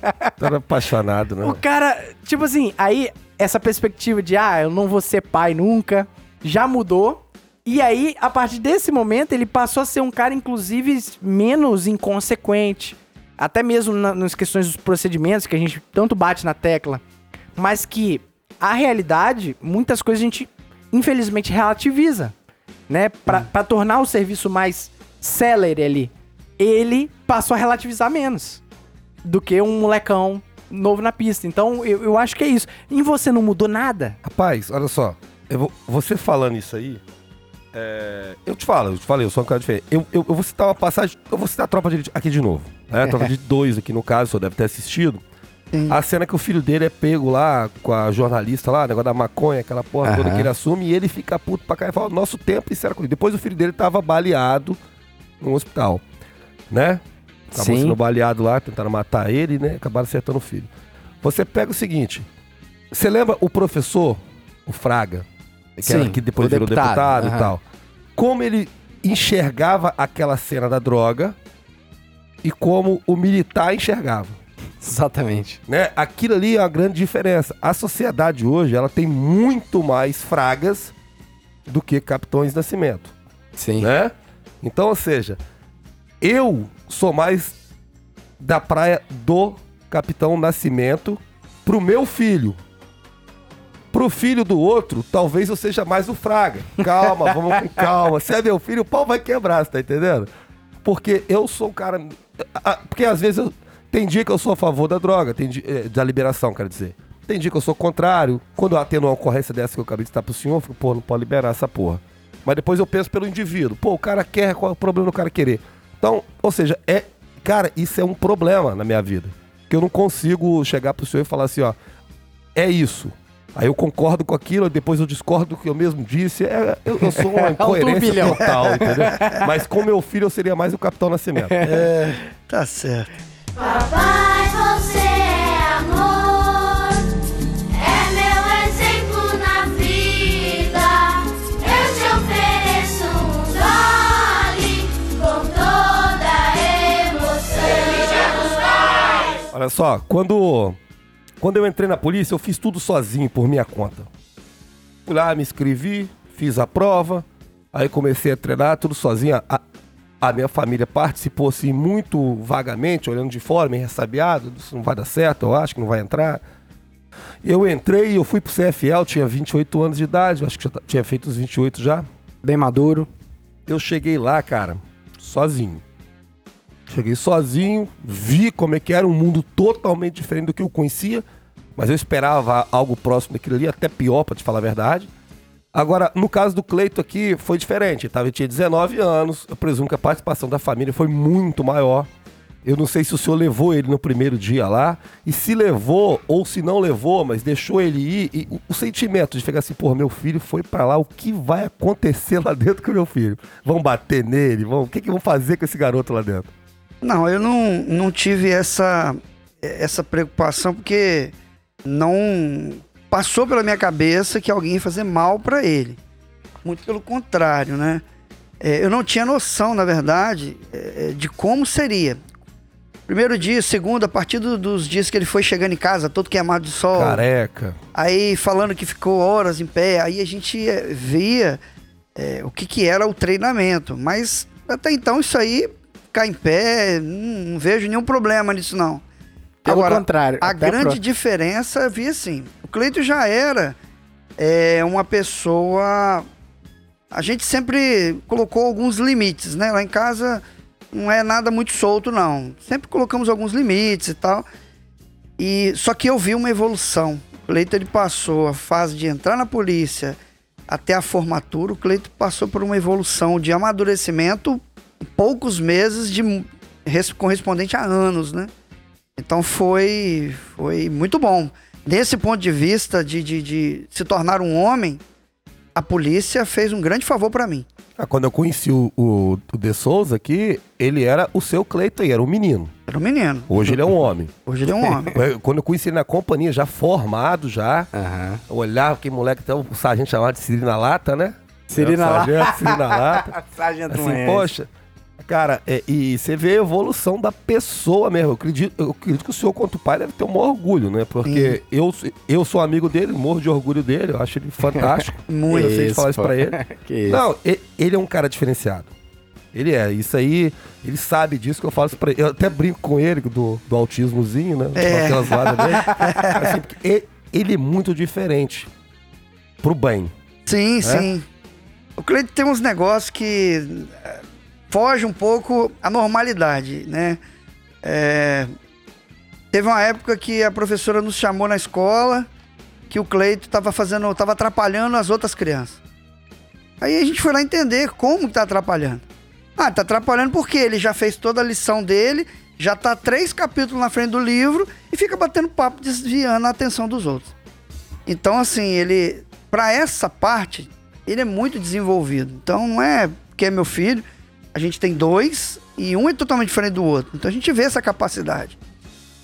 era apaixonado, né? O cara, tipo assim, aí essa perspectiva de, ah, eu não vou ser pai nunca, já mudou. E aí, a partir desse momento, ele passou a ser um cara, inclusive, menos inconsequente, até mesmo na- nas questões dos procedimentos que a gente tanto bate na tecla, mas que a realidade, muitas coisas a gente infelizmente relativiza, né? Pra, pra tornar o serviço mais célere ali. Ele passou a relativizar menos do que um molecão novo na pista. Então, eu, eu acho que é isso. Em você não mudou nada? Rapaz, olha só. vou- você falando isso aí. é, eu te falo, eu te falei, eu sou um cara diferente. Eu, eu, eu vou citar uma passagem. Eu vou citar a tropa de Elite aqui de novo. Né? A tropa [LAUGHS] de dois aqui no caso, o senhor deve ter assistido. Sim. A cena que o filho dele é pego lá com a jornalista lá, negócio da maconha, aquela porra toda que ele assume, e ele fica puto pra cá e fala: nosso tempo isso era comigo. Depois o filho dele tava baleado no hospital, né? Acabou Sim. sendo baleado lá, tentaram matar ele, né? Acabaram acertando o filho. Você pega o seguinte: você lembra o professor, o Fraga, que, era- Sim, que depois o virou deputado, deputado, e tal? Como ele enxergava aquela cena da droga e como o militar enxergava Exatamente. né? Aquilo ali é uma grande diferença. A sociedade hoje, ela tem muito mais fragas do que Capitões Nascimento, Sim. né? Então, ou seja, eu sou mais da praia do Capitão Nascimento pro meu filho. Pro filho do outro, talvez eu seja mais o Fraga. Calma, [LAUGHS] vamos com calma. Se é meu filho, o pau vai quebrar, você tá entendendo? Porque eu sou um cara. Porque às vezes eu. Tem dia que eu sou a favor da droga, tem dia, eh, da liberação, quero dizer. Tem dia que eu sou contrário. Quando eu atendo uma ocorrência dessa que eu acabei de citar pro senhor, eu fico, pô, não pode liberar essa porra. Mas depois eu penso pelo indivíduo. Pô, o cara quer, qual é o problema do cara querer? Então, ou seja, é. Cara, isso é um problema na minha vida. Que eu não consigo chegar pro senhor e falar assim, ó. É isso. Aí eu concordo com aquilo, depois eu discordo do que eu mesmo disse. É, eu, eu sou uma [LAUGHS] incoerência turbilhão. total, entendeu? Mas com meu filho eu seria mais o Capitão Nascimento. Tá certo. Papai, você é amor, é meu exemplo na vida. Eu te ofereço um dole com toda emoção. Olha só, quando, quando eu entrei na polícia, eu fiz tudo sozinho, por minha conta. Fui lá, me inscrevi, fiz a prova, aí comecei a treinar tudo sozinho. A, a minha família participou assim muito vagamente, olhando de fora, meio ressabiado, isso não vai dar certo, eu acho que não vai entrar. Eu entrei, eu fui pro CFL, tinha 28 anos de idade, acho que já t- tinha feito os 28 já. Bem maduro. Eu cheguei lá, cara, sozinho. Cheguei sozinho, vi como é que era um mundo totalmente diferente do que eu conhecia, mas eu esperava algo próximo daquilo ali, até pior, pra te falar a verdade. Agora, no caso do Cleito aqui, foi diferente. Tava, ele tinha 19 anos, eu presumo que a participação da família foi muito maior. Eu não sei se o senhor levou ele no primeiro dia lá, e se levou ou se não levou, mas deixou ele ir, e o, o sentimento de ficar assim, pô, meu filho foi pra lá, o que vai acontecer lá dentro com o meu filho? Vão bater nele? Vão, o que, que vão fazer com esse garoto lá dentro? Não, eu não, não tive essa, essa preocupação porque não passou pela minha cabeça que alguém ia fazer mal pra ele. Muito pelo contrário, né? É, eu não tinha noção, na verdade, é, de como seria. Primeiro dia, segundo, a partir do- dos dias que ele foi chegando em casa, todo queimado de sol, Careca. aí falando que ficou horas em pé, aí a gente eh, via eh, o que, que era o treinamento. Mas até então isso aí, ficar em pé, não, não vejo nenhum problema nisso não. Pelo contrário, A grande pro- diferença vi assim, o Cleito já era eh, uma pessoa... A gente sempre colocou alguns limites, né? Lá em casa não é nada muito solto, não. Sempre colocamos alguns limites e tal. E só que eu vi uma evolução. O Cleito ele passou a fase de entrar na polícia até a formatura. O Cleito passou por uma evolução de amadurecimento em poucos meses de correspondente a anos, né? Então foi foi muito bom. Nesse ponto de vista de, de, de se tornar um homem, a polícia fez um grande favor pra mim. Ah, quando eu conheci o, o, o De Souza aqui, ele era o seu Cleiton, era um menino. Era um menino. Hoje ele é um homem. Hoje ele é um homem. [LAUGHS] Quando eu conheci ele na companhia, já formado já, Aham. eu olhava que moleque, até o sargento chamava de Siri na lata, né? Siri É, na lata. sargento, Siri na lata. [LAUGHS] Sargento Assim, poxa, cara, é, e você vê a evolução da pessoa mesmo. Eu acredito, eu acredito que o senhor, quanto pai, deve ter um maior orgulho, né? Porque eu, eu sou amigo dele, morro de orgulho dele, eu acho ele fantástico. [LAUGHS] Muito. Eu sei de falar isso pra ele. [LAUGHS] que. Não, e- ele é um cara diferenciado. Ele é. Isso aí, ele sabe disso que eu falo isso pra ele. Eu até brinco com ele do, do autismozinho, né? É. Com aquelas dele. [LAUGHS] Assim, ele, ele é muito diferente. Pro bem. Sim, sim. O Cleito tem uns negócios que foge um pouco à normalidade, né? É, teve uma época que a professora nos chamou na escola que o Cleito tava fazendo, tava atrapalhando as outras crianças. Aí a gente foi lá entender como que tá atrapalhando. Ah, tá atrapalhando porque ele já fez toda a lição dele, já tá três capítulos na frente do livro e fica batendo papo, desviando a atenção dos outros. Então, assim, ele, para essa parte, ele é muito desenvolvido. Então, não é porque é meu filho, a gente tem dois e um é totalmente diferente do outro. Então, a gente vê essa capacidade.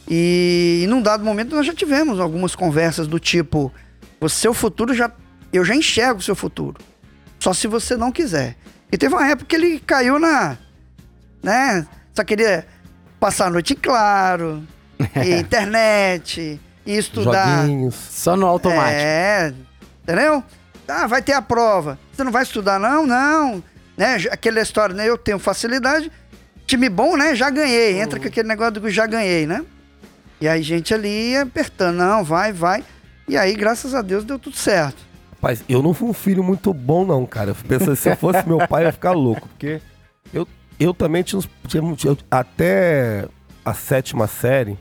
E, e num dado momento, nós já tivemos algumas conversas do tipo: o seu futuro já. Eu já enxergo o seu futuro. Só se você não quiser. E teve uma época que ele caiu na. né? Só queria passar a noite em claro, [LAUGHS] e internet, e estudar. Joguinhos. Só no automático. É, entendeu? Ah, vai ter a prova. Você não vai estudar, não? Não. Né? Aquela história, né? Eu tenho facilidade. Time bom, né? Já ganhei. Entra com aquele negócio do que já ganhei, né? E aí, gente ali apertando. Não, vai, vai. E aí, graças a Deus, deu tudo certo. Rapaz, eu não fui um filho muito bom, não, cara. Eu penso, se eu fosse meu pai, eu ia ficar louco. Porque eu, eu também tinha, uns, tinha eu- Até a sétima série,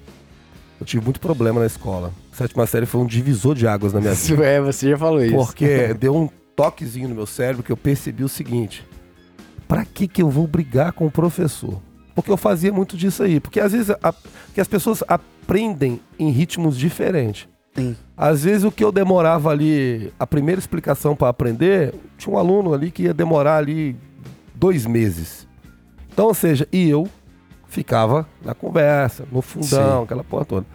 eu tive muito problema na escola. A sétima série foi um divisor de águas na minha [LAUGHS] vida. Isso é, você já falou isso. Porque deu um toquezinho no meu cérebro que eu percebi o seguinte: pra que que eu vou brigar com o professor? Porque eu fazia muito disso aí. Porque às vezes a- que as pessoas aprendem em ritmos diferentes. Sim. Às vezes o que eu demorava ali, a primeira explicação para aprender, tinha um aluno ali que ia demorar ali dois meses. Então, ou seja, e eu ficava na conversa, no fundão, Sim. aquela porra toda.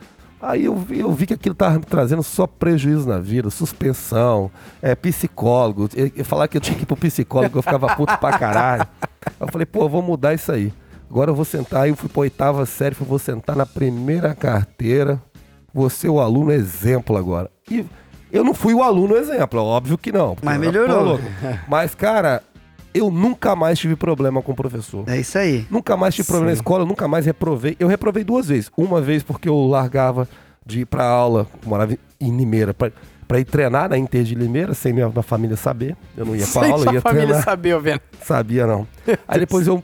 Aí eu vi, eu vi que aquilo tava me trazendo só prejuízo na vida, suspensão, é, psicólogo. Eu, falar que eu tinha que ir pro psicólogo, eu ficava puto pra caralho. Eu falei, pô, eu vou mudar isso aí. Agora eu vou sentar, aí eu fui pra oitava série, falei, vou sentar na primeira carteira, vou ser o aluno exemplo agora. E eu não fui o aluno exemplo, óbvio que não. Mas melhorou. Mas, cara, eu nunca mais tive problema com o professor. É isso aí. Nunca mais tive problema na escola, nunca mais reprovei. Eu reprovei duas vezes. Uma vez porque eu largava de ir pra aula, eu morava em Limeira, pra, pra ir treinar na Inter de Limeira, sem minha, minha família saber. Eu não ia pra [LAUGHS] Sem aula, eu sua ia família treinar. saber, ô Vena. Sabia não. [LAUGHS] Aí depois eu.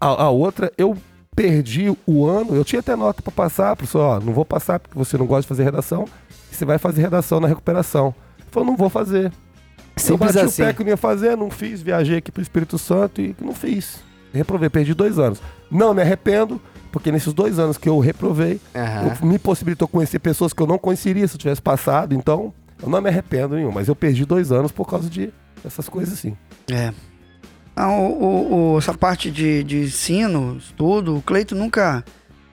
A, a outra, eu perdi o ano, eu tinha até nota pra passar, professor, ó, não vou passar porque você não gosta de fazer redação, você vai fazer redação na recuperação. Ele falou, não vou fazer. Eu Simples bati assim. o pé que eu ia fazer, não fiz, viajei aqui pro Espírito Santo e não fiz. Reprovei, perdi dois anos. Não me arrependo, porque nesses dois anos que eu reprovei, Aham. eu- me possibilitou conhecer pessoas que eu não conheceria se eu tivesse passado, então eu não me arrependo nenhum, mas eu perdi dois anos por causa de essas coisas assim. É. Ah, o- o- essa parte de, de ensino, estudo, o Cleito nunca,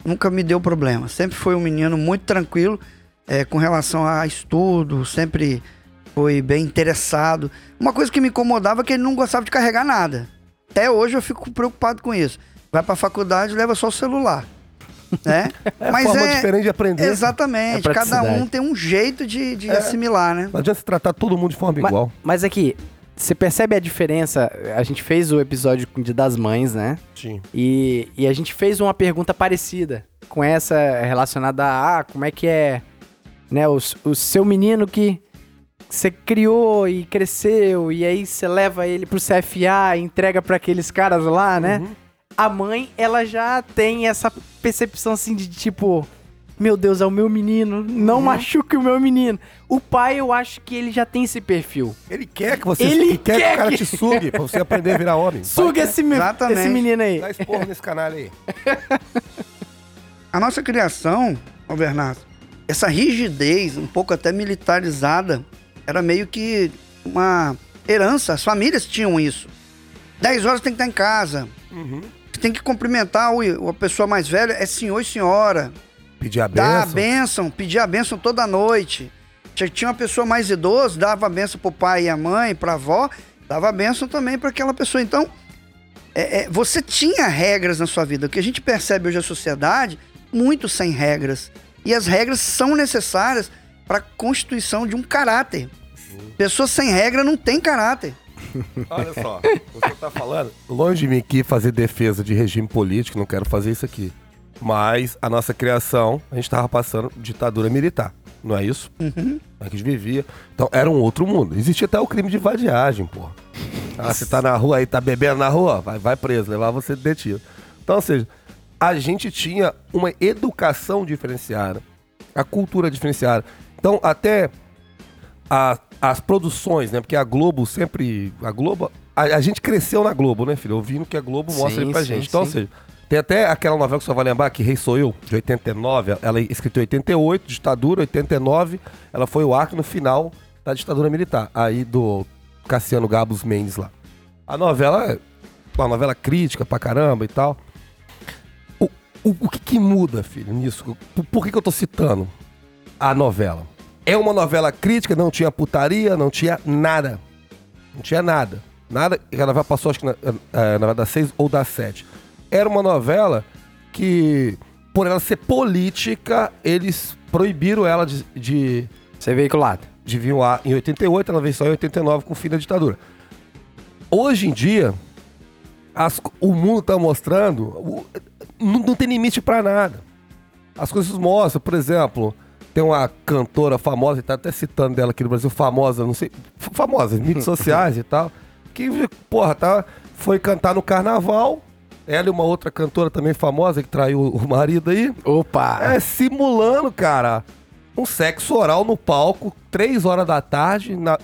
nunca me deu problema. Sempre foi um menino muito tranquilo é, com relação a estudo, sempre foi bem interessado. Uma coisa que me incomodava é que ele não gostava de carregar nada. Até hoje eu fico preocupado com isso. Vai pra faculdade, leva só o celular. Né? [LAUGHS] É forma diferente de aprender. Exatamente. É Cada um tem um jeito de, de assimilar, né? Não adianta se tratar todo mundo de forma Ma- igual. Mas aqui, você percebe a diferença? A gente fez o episódio com o Dia das Mães, né? Sim. E, e a gente fez uma pergunta parecida com essa relacionada a ah, como é que é né, o, o seu menino que você criou e cresceu e aí você leva ele pro CFA e entrega pra aqueles caras lá, né? A mãe, ela já tem essa percepção assim de tipo, meu Deus, é o meu menino, não machuque o meu menino. O pai, eu acho que ele já tem esse perfil. Ele quer que você Ele ele quer, que quer o cara que- te sugue pra você aprender a virar homem. [LAUGHS] Suga esse, me- esse menino aí. Dá esporro nesse canal aí. [LAUGHS] A nossa criação, ô Bernardo, essa rigidez, um pouco até militarizada, era meio que uma herança. As famílias tinham isso. 10 horas tem que estar em casa. Você tem que cumprimentar o, a pessoa mais velha, é senhor e senhora. Pedir a Dar a benção. pedir a bênção toda noite. Tinha uma pessoa mais idosa, dava a bênção pro pai e a mãe, pra avó, dava a bênção também para aquela pessoa. Então, é, é, você tinha regras na sua vida. O que a gente percebe hoje na sociedade, muito sem regras. E as regras são necessárias para a constituição de um caráter. Pessoa sem regra não tem caráter. [LAUGHS] Olha só, você tá falando, longe de mim aqui fazer defesa de regime político, não quero fazer isso aqui. Mas a nossa criação, a gente tava passando ditadura militar, não é isso? Uhum. A gente vivia. Então era um outro mundo. Existia até o crime de vadiagem, porra. Ah, você tá na rua aí, tá bebendo na rua, vai, vai preso, levar você detido. Então, ou seja, a gente tinha uma educação diferenciada, a cultura diferenciada. Então, até a- as produções, né? Porque a Globo sempre. A Globo. A, a gente cresceu na Globo, né, filho? Ouvindo que a Globo mostra Sim, pra sim, gente. Então, ou sim. seja, tem até aquela novela que você vai lembrar, que Rei Sou Eu, de 89. Ela é escrita em 88, ditadura, 89. Ela foi o arco no final da ditadura militar. Aí do Cassiano Gabos Mendes lá. A novela é uma novela crítica pra caramba e tal. O, o, o que, que muda, filho, nisso? Por, por que, que eu tô citando a novela? É uma novela crítica, não tinha putaria, não tinha nada. Não tinha nada. Nada. A novela passou, acho que na, eh, na novela das seis ou das sete. Era uma novela que, por ela ser política, eles proibiram ela de, de, Ser veiculado. de vir ar em 88, ela veio só em 89 com o fim da ditadura. Hoje em dia, as o mundo tá mostrando, o- não, não tem limite pra nada. As coisas mostram, por exemplo, tem uma cantora famosa, e tá até citando dela aqui no Brasil, famosa, não sei, famosa, em mídias sociais e tal, que, porra, tá, foi cantar no carnaval, ela e uma outra cantora também famosa que traiu o marido aí, Opa! é, simulando, cara, um sexo oral no palco, três horas da tarde, na,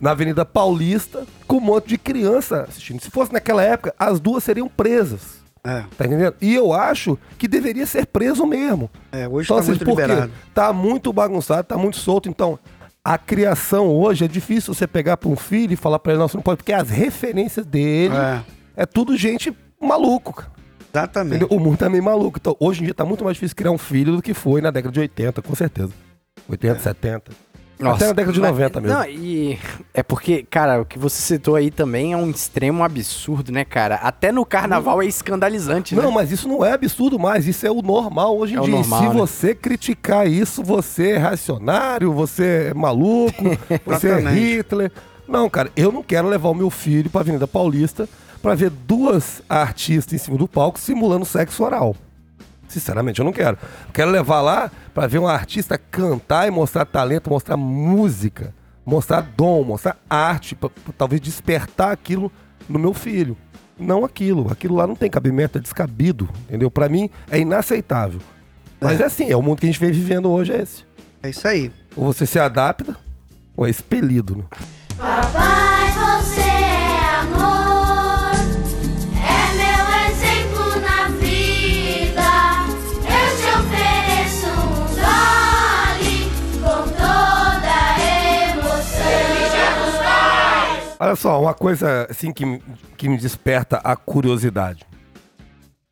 na Avenida Paulista, com um monte de criança assistindo. Se fosse naquela época, as duas seriam presas. É, Tá entendendo? E eu acho que deveria ser preso mesmo. é, hoje Então, tá assim, muito liberado. Tá muito bagunçado, tá muito solto. Então, a criação hoje é difícil você pegar pra um filho e falar pra ele, não, você não pode, porque as referências dele é, É, tudo gente maluco, cara. exatamente. Entendeu? O mundo tá meio maluco. Então, hoje em dia tá muito mais difícil criar um filho do que foi na década de 80, com certeza. 80, 70. Até na década de mas- 90 mesmo. Não, e é porque, cara, o que você citou aí também é um extremo absurdo, né, cara? Até no carnaval é escandalizante, Não, né? mas isso não é absurdo mais, isso é o normal hoje em É dia. normal, Se né? você criticar isso, você é reacionário, você é maluco, [LAUGHS] você é. Hitler. Não, cara, eu não quero levar o meu filho pra Avenida Paulista pra ver duas artistas em cima do palco simulando sexo oral. Sinceramente, eu não quero. Eu quero levar lá pra ver um artista cantar e mostrar talento, mostrar música, mostrar dom, mostrar arte, pra, pra talvez despertar aquilo no meu filho. Não aquilo. Aquilo lá não tem cabimento, é descabido, entendeu? Pra mim é inaceitável. Mas é assim, é o mundo que a gente vem vivendo hoje, é esse. É isso aí. Ou você se adapta, ou é expelido, né? Papai, Olha só, uma coisa assim que, me- que me desperta a curiosidade.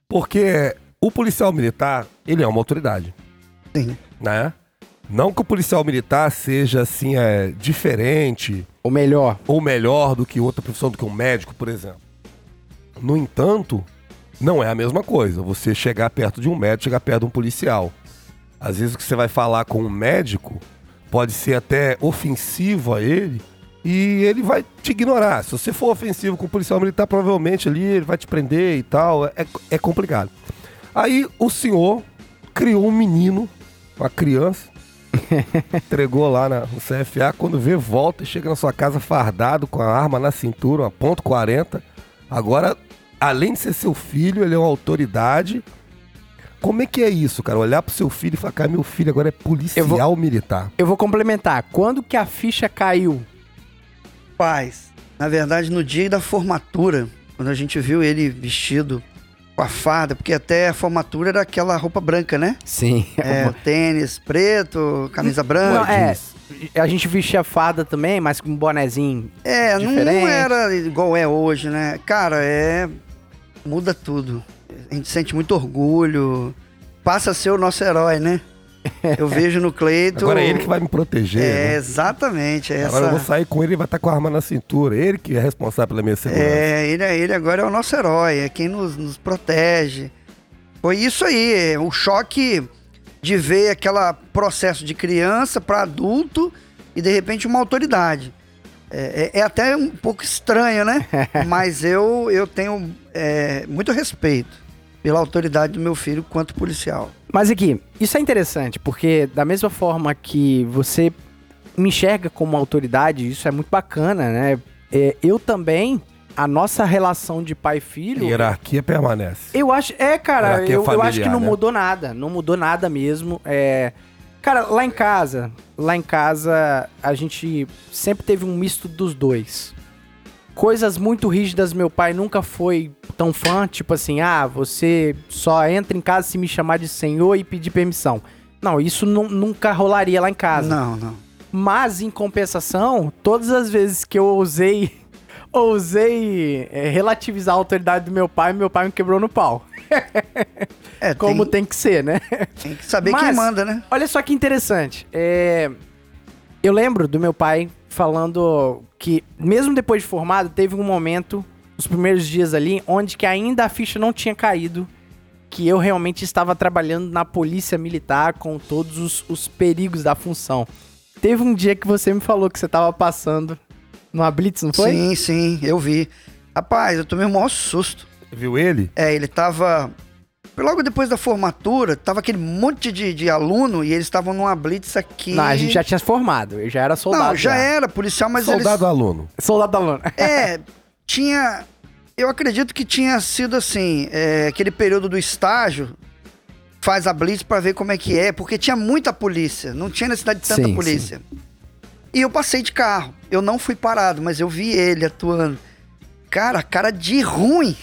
Porque o policial militar, ele é uma autoridade, Sim. né? Não que o policial militar seja assim, é, diferente O melhor. ou melhor do que outra profissão, do que um médico, por exemplo. No entanto, não é a mesma coisa. Você chegar perto de um médico, chegar perto de um policial. Às vezes o que você vai falar com um médico pode ser até ofensivo a ele e ele vai te ignorar. Se você for ofensivo com o policial militar, provavelmente ali ele vai te prender e tal. É, é complicado. Aí o senhor criou um menino, uma criança, [LAUGHS] entregou lá na, no CFA, quando vê, volta e chega na sua casa fardado, com a arma na cintura, uma ponto .40. Agora, além de ser seu filho, ele é uma autoridade. Como é que é isso, cara? Olhar pro seu filho e falar, cara, meu filho agora é policial militar. Eu vou complementar. Quando que a ficha caiu? Paz. Na verdade, no dia da formatura, quando a gente viu ele vestido com a farda, porque até a formatura era aquela roupa branca, né? Sim. É, [LAUGHS] tênis preto, camisa Não, branca. é, a gente vestia farda também, mas com um bonezinho. É, não, Diferente. não era igual é hoje, né? Cara, é. Muda tudo. A gente sente muito orgulho. Passa a ser o nosso herói, né? Eu vejo no Cleito. Agora é ele que vai me proteger. É, né? exatamente. é Agora eu vou sair com ele e vai estar com a arma na cintura. Ele que é responsável pela minha segurança. É, ele, ele agora é o nosso herói, é quem nos, nos protege. Foi isso aí, é, o choque de ver aquele processo de criança para adulto e de repente uma autoridade. É, é- é até um pouco estranho, né? [LAUGHS] Mas eu, eu tenho é, muito respeito pela autoridade do meu filho quanto policial. Mas aqui, isso é interessante, porque da mesma forma que você me enxerga como autoridade, isso é muito bacana, né? É, eu também, a nossa relação de pai e filho. Hierarquia permanece. Eu acho. É, cara, eu, eu acho que familiar, não né? mudou nada. Não mudou nada mesmo. É. Cara, lá em casa, lá em casa, a gente sempre teve um misto dos dois. Coisas muito rígidas, meu pai nunca foi tão fã, tipo assim, ah, você só entra em casa se me chamar de senhor e pedir permissão. Não, isso nu- nunca rolaria lá em casa. Não, não. Mas, em compensação, todas as vezes que eu ousei, [LAUGHS] ousei é, relativizar a autoridade do meu pai, meu pai me quebrou no pau. [LAUGHS] É, [LAUGHS] Como tem, tem que ser, né? tem que saber Mas- quem manda, né? Olha só que interessante. É, Eu lembro do meu pai falando que, mesmo depois de formado, teve um momento, os primeiros dias ali, onde que ainda a ficha não tinha caído, que eu realmente estava trabalhando na polícia militar com todos os, os perigos da função. Teve um dia que você me falou que você estava passando numa blitz, não foi? Sim, sim, eu vi. Rapaz, eu tomei o maior susto. Viu ele? É, ele tava. Logo depois da formatura, tava aquele monte de, de aluno e eles estavam numa blitz aqui. Não, a gente já tinha se formado, eu já era soldado. Não, já era policial, mas Soldado aluno. Soldado aluno. eles. É, [LAUGHS] tinha. Eu acredito que tinha sido assim, é, aquele período do estágio. Faz a blitz pra ver como é que é, porque tinha muita polícia, não tinha necessidade de tanta Sim, polícia. E eu passei de carro. Eu não fui parado, mas eu vi ele atuando. Cara, cara de ruim.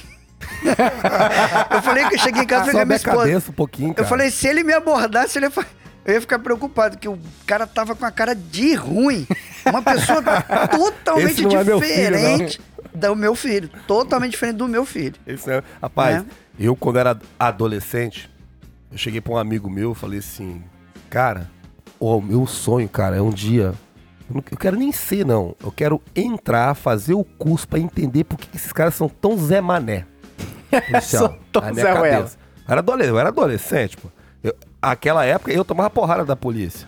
[LAUGHS] eu falei que eu cheguei em casa e falei minha esposa. cabeça um pouquinho, cara. Eu falei, se ele me abordasse, ele ia eu ia ficar preocupado, que o cara tava com a cara de ruim. Uma pessoa [LAUGHS] totalmente é meu filho, não. diferente do meu filho. Totalmente diferente do meu filho. Isso é- Rapaz, Né? eu quando era adolescente, eu cheguei pra um amigo meu e falei assim, cara, o meu sonho, cara, é um dia. Eu não eu quero nem ser, não. Eu quero entrar, fazer o curso pra entender por que esses caras são tão Zé Mané. Policial, na minha cabeça. Eu era adolescente, eu era adolescente, pô. Eu- aquela época eu tomava porrada da polícia.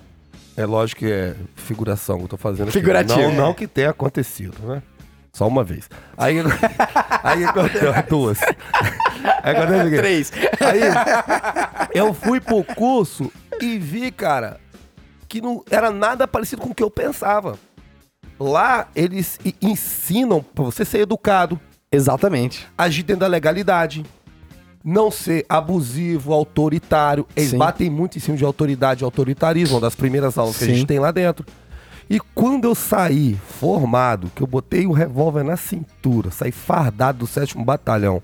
É lógico que é figuração que eu tô fazendo aqui. Figurativo. Não, não que tenha acontecido, né? Só uma vez. Aí, [LAUGHS] aí aconteceu duas. [LAUGHS] Aí aconteceu? Três. Aí eu fui pro curso e vi, cara, que não era nada parecido com o que eu pensava. Lá eles ensinam pra você ser educado, Exatamente. agir dentro da legalidade, não ser abusivo, autoritário. Eles Sim. batem muito em cima de autoridade e autoritarismo, uma das primeiras aulas que a Sim. gente tem lá dentro. E quando eu saí formado, que eu botei o revólver na cintura, saí fardado do sétimo batalhão,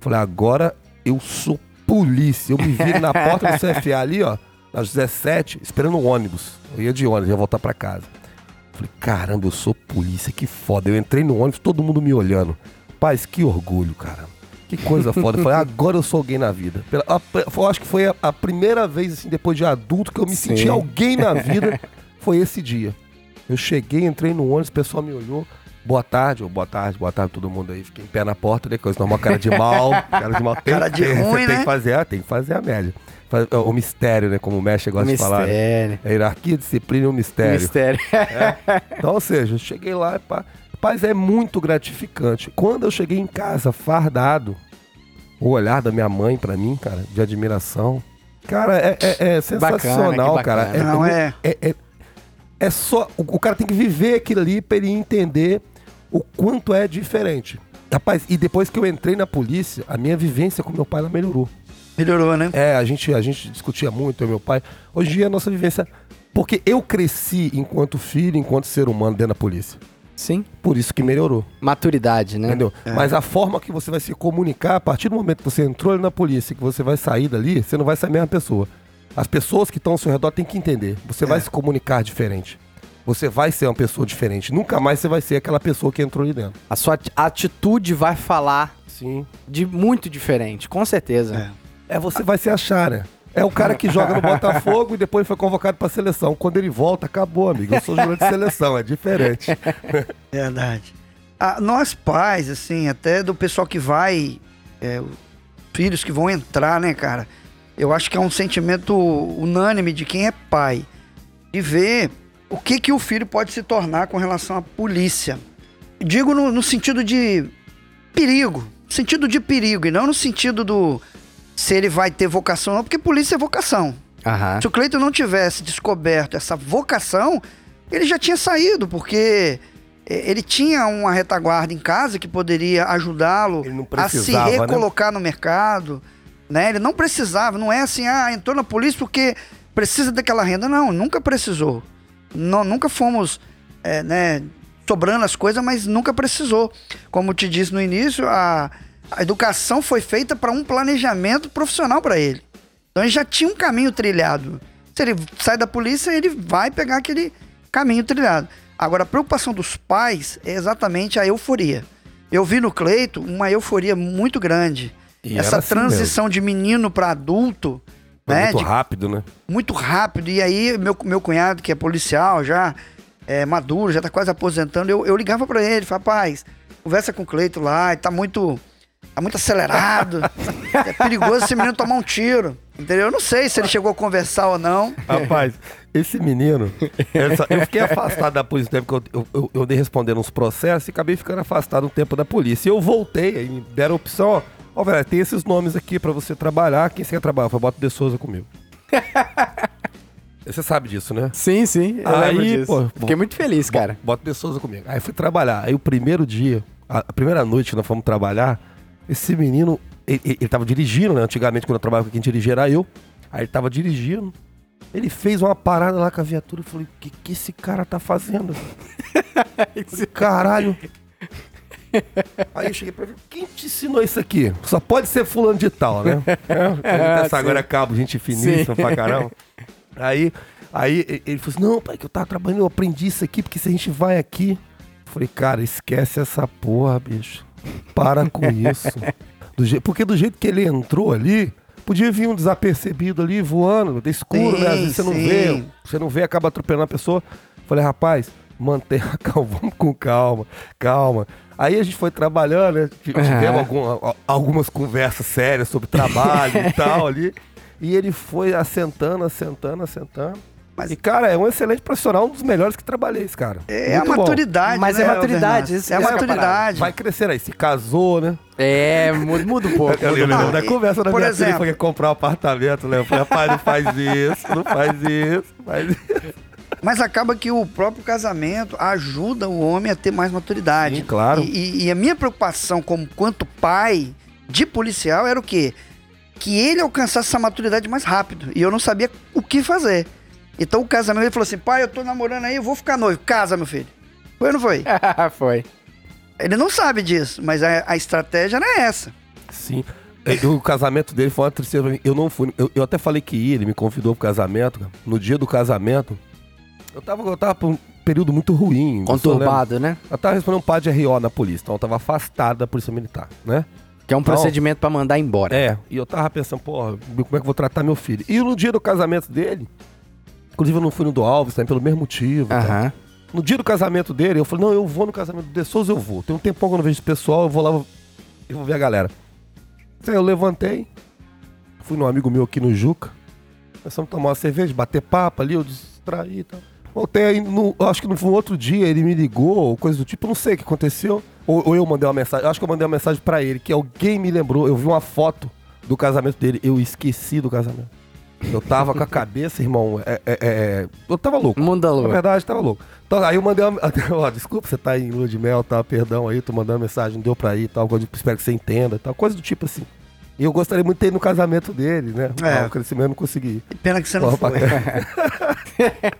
falei, agora eu sou polícia. Eu me vi na porta do [LAUGHS] CFA ali, ó, às 17, esperando o ônibus. Eu ia de ônibus, ia voltar pra casa. Falei, caramba, eu sou polícia, que foda. Eu entrei no ônibus, todo mundo me olhando. Paz, que orgulho, cara. Que coisa foda. Eu falei, [LAUGHS] agora eu sou alguém na vida. Pela- a- eu acho que foi a, a primeira vez, assim, depois de adulto, que eu me Sim. senti alguém na vida. [LAUGHS] Foi esse dia. Eu cheguei, entrei no ônibus, o pessoal me olhou. Boa tarde, ou boa tarde, boa tarde todo mundo aí. Fiquei em pé na porta, né? Coisa normal, [LAUGHS] cara de mal. Cara de mal. Tem, Cara de tem- ruim, tem né? que fazer, ah, tem que fazer a média. É, O mistério, né? Como o mestre gosta de falar. né? Mistério. A hierarquia, disciplina e o mistério. Mistério. Então, ou seja, eu cheguei lá e pá. Rapaz, é muito gratificante. Quando eu cheguei em casa fardado, o olhar da minha mãe pra mim, cara, de admiração. Cara, é, é- é sensacional, que cara. bacana. Não, é. é, é, é só. O, o cara tem que viver aquilo ali pra ele entender o quanto é diferente. Rapaz, e depois que eu entrei na polícia, a minha vivência com meu pai ela melhorou. Melhorou, né? É, a gente, a gente discutia muito, eu e meu pai. Hoje em dia a nossa vivência. Porque eu cresci enquanto filho, enquanto ser humano dentro da polícia. Sim. Por isso que melhorou, Maturidade, né? entendeu? Mas a forma que você vai se comunicar, a partir do momento que você entrou ali na polícia, que você vai sair dali, você não vai ser a mesma pessoa. As pessoas que estão ao seu redor têm que entender. Você vai se comunicar diferente. Você vai ser uma pessoa diferente. Nunca mais você vai ser aquela pessoa que entrou ali dentro. A sua ati- atitude vai falar Sim. de muito diferente, com certeza. É, você vai se achar, né? É o cara que joga no [LAUGHS] Botafogo e depois foi convocado pra seleção. Quando ele volta, acabou, amigo. Eu sou jogador de seleção, é diferente. [LAUGHS] Verdade. Ah, nós pais, assim, até do pessoal que vai, é, os filhos que vão entrar, né, cara? Eu acho que é um sentimento unânime de quem é pai. De ver o que, que o filho pode se tornar com relação à polícia. Digo no, no sentido de perigo, sentido de perigo, e não no sentido do se ele vai ter vocação ou não, porque polícia é vocação. Aham. Se o Cleiton não tivesse descoberto essa vocação, ele já tinha saído, porque eh, ele tinha uma retaguarda em casa que poderia ajudá-lo a se né? recolocar no mercado. Né? Ele não precisava, não é assim, ah, entrou na polícia porque precisa daquela renda. Não, nunca precisou. Não, nunca fomos eh, né, sobrando as coisas, mas nunca precisou. Como te disse no início, a, a educação foi feita para um planejamento profissional para ele. Então ele já tinha um caminho trilhado. Se ele sai da polícia, ele vai pegar aquele caminho trilhado. Agora, a preocupação dos pais é exatamente a euforia. Eu vi no Cleito uma euforia muito grande. E Essa assim transição de menino para adulto, né? muito de rápido, né? muito rápido. E aí, meu, meu cunhado, que é policial, já é maduro, já tá quase aposentando, eu, eu ligava pra ele, falava, rapaz, conversa com o Cleito lá, ele tá muito. Tá muito acelerado. é perigoso esse menino tomar um tiro. Entendeu? Eu não sei se ele chegou a conversar ou não. Rapaz, esse menino. essa- eu fiquei afastado da polícia tempo que eu, eu, eu, eu dei respondendo uns processos e acabei ficando afastado um tempo da polícia. E eu voltei, aí me deram a opção, ó. Ó, velho, tem esses nomes aqui pra você trabalhar. Quem você quer trabalhar? Foi bota de Souza comigo. você sabe disso, né? Sim, sim. Eu Aí, pô, Fiquei muito feliz, cara. Bota de Souza comigo. Aí fui trabalhar. Aí o primeiro dia, a, a primeira noite que nós fomos trabalhar, esse menino, ele, ele, ele tava dirigindo, né? Antigamente, quando eu trabalhava com quem dirigia era eu. Aí ele tava dirigindo. Ele fez uma parada lá com a viatura. Eu falei, o que, que esse cara tá fazendo? [LAUGHS] Falei, Caralho. Aí eu cheguei pra ele, quem te ensinou isso aqui? Só pode ser fulano de tal, né? [LAUGHS] É, essa agora é cabo, gente finíssima Sim. pra caramba. Aí, aí ele falou assim, não, pai, que eu tava trabalhando, eu aprendi isso aqui, porque se a gente vai aqui... Eu falei, cara, esquece essa porra, bicho. Para com isso. Do je- Porque do jeito que ele entrou ali, podia vir um desapercebido ali, voando, de escuro, né? Às vezes você não Sim, vê, sim. você não vê, acaba atropelando a pessoa. Falei, rapaz, mantenha a calma, vamos com calma, calma. Aí a gente foi trabalhando, né? Tivemos Aham. algum- algumas conversas sérias sobre trabalho e [LAUGHS] tal ali. E ele foi assentando, assentando, assentando. Mas- E, cara, é um excelente profissional, um dos melhores que trabalhei, esse cara. É Muito a bom. maturidade. Mas né, é maturidade, isso- É a é a maturidade. Vai crescer aí, se casou, né? É, muda, muda um pouco. Eu lembro da conversa da por minha filha, exemplo- foi comprar um apartamento, né? Eu falei, rapaz, não faz isso, não faz isso, faz isso. Mas acaba que o próprio casamento ajuda o homem a ter mais maturidade. Sim, claro. E, e- e a minha preocupação como quanto pai de policial era o quê? Que ele alcançasse essa maturidade mais rápido. E eu não sabia o que fazer. Então o casamento, ele falou assim, pai, eu tô namorando aí, eu vou ficar noivo. Casa, meu filho. Foi ou não foi? [LAUGHS] Foi. Ele não sabe disso, mas a, a estratégia era essa. Sim. E O casamento dele foi uma tristeza pra mim. Eu não fui. Eu, eu até falei que ia, ele me convidou pro casamento. cara. No dia do casamento, eu tava, eu tava por um período muito ruim. Conturbado, né? Eu tava respondendo um par de RO na polícia, então eu tava afastado da polícia militar, né? Que é um procedimento pra mandar embora. É, e eu tava pensando, porra, como é que eu vou tratar meu filho? E no dia do casamento dele, inclusive eu não fui no do Alves, também pelo mesmo motivo. tá? No dia do casamento dele, eu falei, não, eu vou no casamento do De Souza, eu vou. Tem um tempão que eu não vejo esse pessoal, eu vou lá, eu vou ver a galera. Aí eu levantei, fui num amigo meu aqui no Juca, começamos a tomar uma cerveja, bater papo ali, eu distraí e tal. Voltei aí, no, acho que no outro dia ele me ligou, ou coisa do tipo, não sei o que aconteceu. Ou, ou eu mandei uma mensagem, acho que eu mandei uma mensagem pra ele, que alguém me lembrou, eu vi uma foto do casamento dele, eu esqueci do casamento. Eu tava com a cabeça, irmão, é, é, é, eu tava louco. Mundo da Na verdade, tava louco. Então, aí eu mandei uma. [LAUGHS] Ó, desculpa, você tá em lua de mel, tá? Perdão aí, tô mandando mensagem, não deu pra ir tal. coisa- Espero que você entenda, tal. Coisa do tipo assim. E eu gostaria muito de ter ido no casamento dele, né? É. Ah, o crescimento eu não consegui. ir. Pena que você não Porra, foi. [LAUGHS]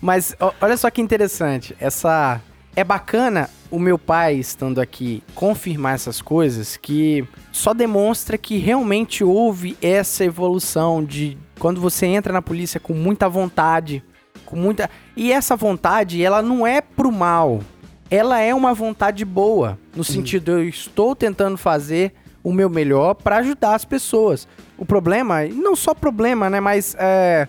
Mas ó, olha só que interessante. Essa. É bacana o meu pai estando aqui confirmar essas coisas que só demonstra que realmente houve essa evolução de quando você entra na polícia com muita vontade, com muita. E essa vontade, ela não é pro mal. Ela é uma vontade boa, no sentido eu estou tentando fazer o meu melhor para ajudar as pessoas. O problema, e não só problema, né, mas é,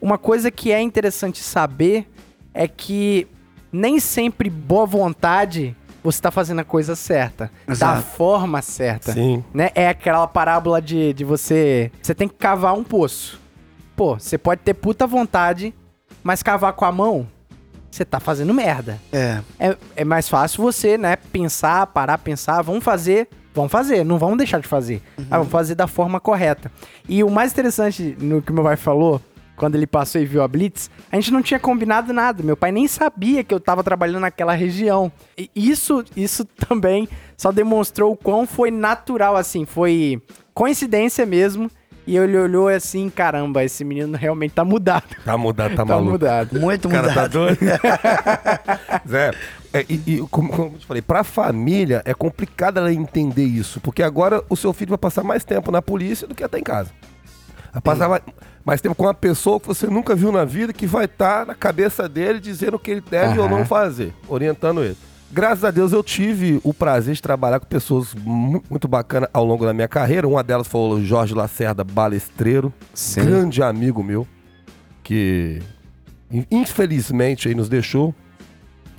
uma coisa que é interessante saber é que nem sempre boa vontade você tá fazendo a coisa certa, da Exato. forma certa Sim. né? É aquela parábola de, de você. Você tem que cavar um poço. Pô, você pode ter puta vontade, mas cavar com a mão você tá fazendo merda. É. É, é mais fácil você, né, pensar, parar, pensar, vamos fazer, vamos fazer, não vamos deixar de fazer. Ah, vamos fazer da forma correta. E o mais interessante no que meu pai falou, quando ele passou e viu a Blitz, a gente não tinha combinado nada. Meu pai nem sabia que eu tava trabalhando naquela região. E isso, isso [LAUGHS] também só demonstrou o quão foi natural, assim, foi coincidência mesmo. E ele olhou assim, caramba, esse menino realmente tá mudado. Tá mudado, tá, Tá maluco. mudado. Muito O cara tá doido? [LAUGHS] Zé, é, e, e como, como eu te falei, pra família é complicado ela entender isso, porque agora o seu filho vai passar mais tempo na polícia do que até em casa. Vai passar mais, mais tempo com uma pessoa que você nunca viu na vida, que vai estar na cabeça dele dizendo o que ele deve ou Aham. não fazer, orientando ele. Graças a Deus eu tive o prazer de trabalhar com pessoas mu- muito bacanas ao longo da minha carreira. Uma delas foi o Jorge Lacerda Balestreiro, Sim. grande amigo meu, que in- infelizmente aí nos deixou.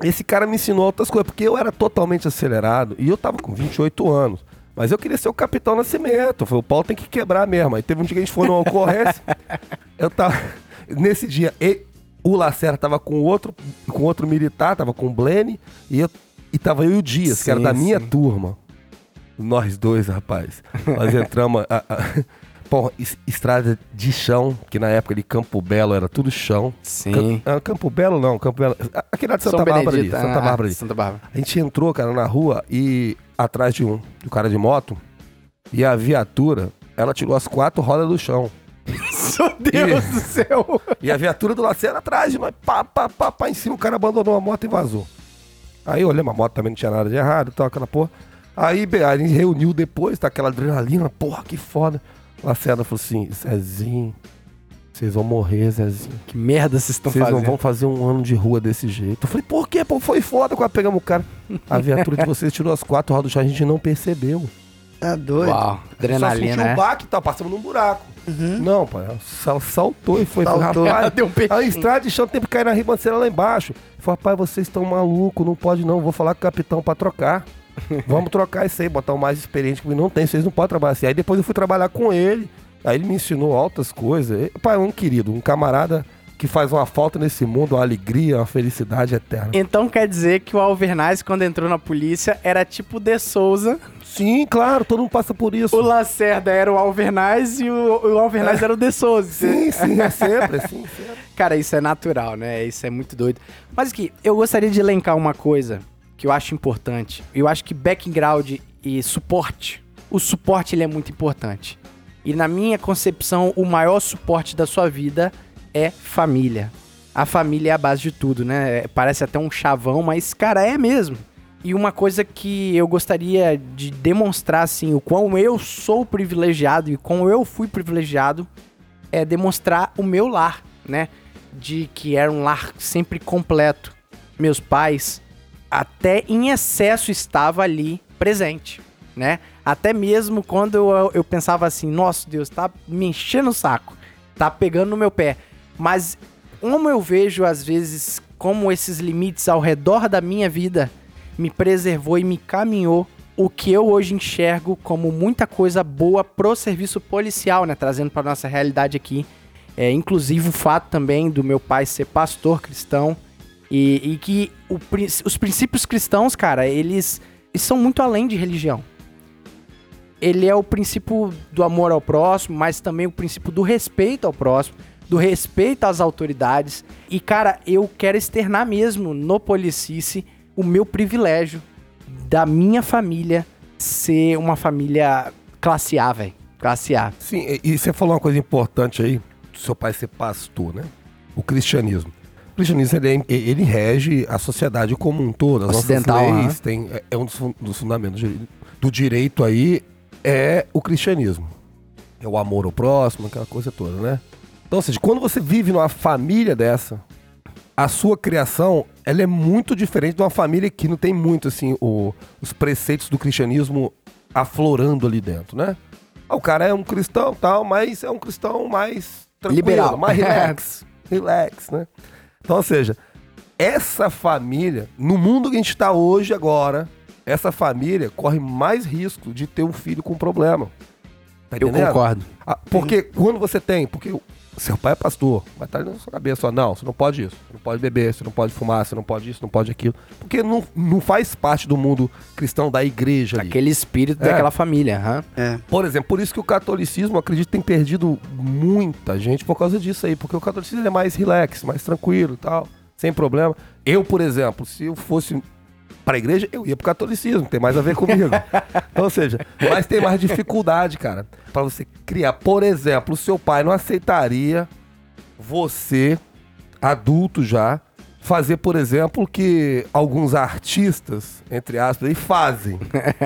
Esse cara me ensinou outras coisas, porque eu era totalmente acelerado e eu tava com 28 anos. Mas eu queria ser o Capitão Nascimento. Eu falei, o pau tem que quebrar mesmo. Aí teve um dia que a gente foi numa [LAUGHS] ocorrência. eu tava. Nesse dia, o Lacerda tava com outro, com outro militar, tava com o Blene, e, eu, e tava eu e o Dias, que era Sim, da minha sim. turma. Nós dois, rapaz. Nós entramos. a- a- [LAUGHS] Porra, es- estrada de chão, que na época de Campo Belo era tudo chão. Sim. Cam- ah, Campo Belo não, Campo Belo. Aquele lá de Santa São Bárbara ali. Santa ah, Bárbara ali. Santa Bárbara. A gente entrou, cara, na rua e atrás de um, do cara de moto, e a viatura, ela tirou as quatro rodas do chão. [LAUGHS] Meu Deus do céu. E a viatura do Lacerda atrás nós, pá, pá, pá, pá, em cima, o cara abandonou a moto e vazou. Aí olhamos, a moto também não tinha nada de errado e tal, aquela porra. Aí a gente reuniu depois, tá aquela adrenalina, porra, que foda. Lacerda falou assim, Zezinho, vocês vão morrer, Zezinho. Que merda vocês estão Vocês fazendo? não vão fazer um ano de rua desse jeito. Eu falei, por quê? Pô, foi foda quando pegamos o cara. A viatura de vocês tirou as quatro rodas do chão, a gente não percebeu. Tá doido. Uau, Só adrenalina, sentiu né? um baque e tal, passamos num buraco. Não, pai, sal- saltou e foi. Saltou. rapaz, [LAUGHS] Deu um peixinho. a estrada de chão tem que cair na ribanceira lá embaixo. Eu Falei, rapaz, vocês estão malucos, não pode não, vou falar com o capitão pra trocar. Vamos trocar isso aí, botar o mais experiente que não tem, vocês não podem trabalhar assim. Aí depois eu fui trabalhar com ele, aí ele me ensinou altas coisas. Pai, é um querido, um camarada que faz uma falta nesse mundo, uma alegria, uma felicidade eterna. Então quer dizer que o Alvernaz, quando entrou na polícia, era tipo De Souza. Sim, claro, todo mundo passa por isso. O Lacerda era o Alvernaz e o, o Alvernaz era o De Souza. Sim, sim, é sempre, assim, sempre. Cara, isso é natural, né? Isso é muito doido. Mas aqui, eu gostaria de elencar uma coisa que eu acho importante. Eu acho que background e suporte, o suporte ele é muito importante. E na minha concepção, o maior suporte da sua vida é família. A família é a base de tudo, né? Parece até um chavão, mas cara, é mesmo. E uma coisa que eu gostaria de demonstrar assim, o quão eu sou privilegiado e como eu fui privilegiado é demonstrar o meu lar, né? De que era um lar sempre completo. Meus pais, até em excesso, estava ali presente, né? Até mesmo quando eu, eu pensava assim, nossa Deus, tá me enchendo o saco, tá pegando no meu pé. Mas como eu vejo às vezes como esses limites ao redor da minha vida me preservou e me caminhou o que eu hoje enxergo como muita coisa boa pro serviço policial, né? Trazendo para nossa realidade aqui. É, inclusive o fato também do meu pai ser pastor cristão e, e que o os princípios cristãos, cara, eles, eles são muito além de religião. Ele é o princípio do amor ao próximo, mas também o princípio do respeito ao próximo, do respeito às autoridades. E, cara, eu quero externar mesmo no Policice o meu privilégio da minha família ser uma família classe A, velho. Classe A. Sim, e- você falou uma coisa importante aí, seu pai ser pastor, né? O cristianismo. O cristianismo, ele, é- ele rege a sociedade como um todo. As Ocidental, nossas leis, tem, é- é um dos, fun- dos fundamentos do direito aí, é o cristianismo. É o amor ao próximo, aquela coisa toda, né? Então, ou seja, quando você vive numa família dessa, a sua criação, ela é muito diferente de uma família que não tem muito, assim, o- os preceitos do cristianismo aflorando ali dentro, né? Ah, O cara é um cristão tal, mas é um cristão mais tranquilo, Liberal. mais [LAUGHS] relax, relax, né? Então, ou seja, essa família, no mundo que a gente está hoje agora, essa família corre mais risco de ter um filho com problema. Tá Eu concordo. Ah, porque quando você tem, porque Seu pai é pastor, vai estar na sua cabeça, ó, não, você não pode isso, você não pode beber, você não pode fumar, você não pode isso, não pode aquilo. Porque não, não faz parte do mundo cristão da igreja ali. Aquele espírito É. daquela família. aham. É. Por exemplo, por isso que o catolicismo, acredito, tem perdido muita gente por causa disso aí. Porque o catolicismo é mais relax, mais tranquilo e tal, sem problema. Eu, por exemplo, se eu fosse pra igreja, eu ia pro catolicismo, tem mais a ver comigo. [LAUGHS] então, ou seja, mas tem mais dificuldade, cara, pra você criar. Por exemplo, o seu pai não aceitaria você, adulto já, fazer, por exemplo, o que alguns artistas, entre aspas, aí fazem,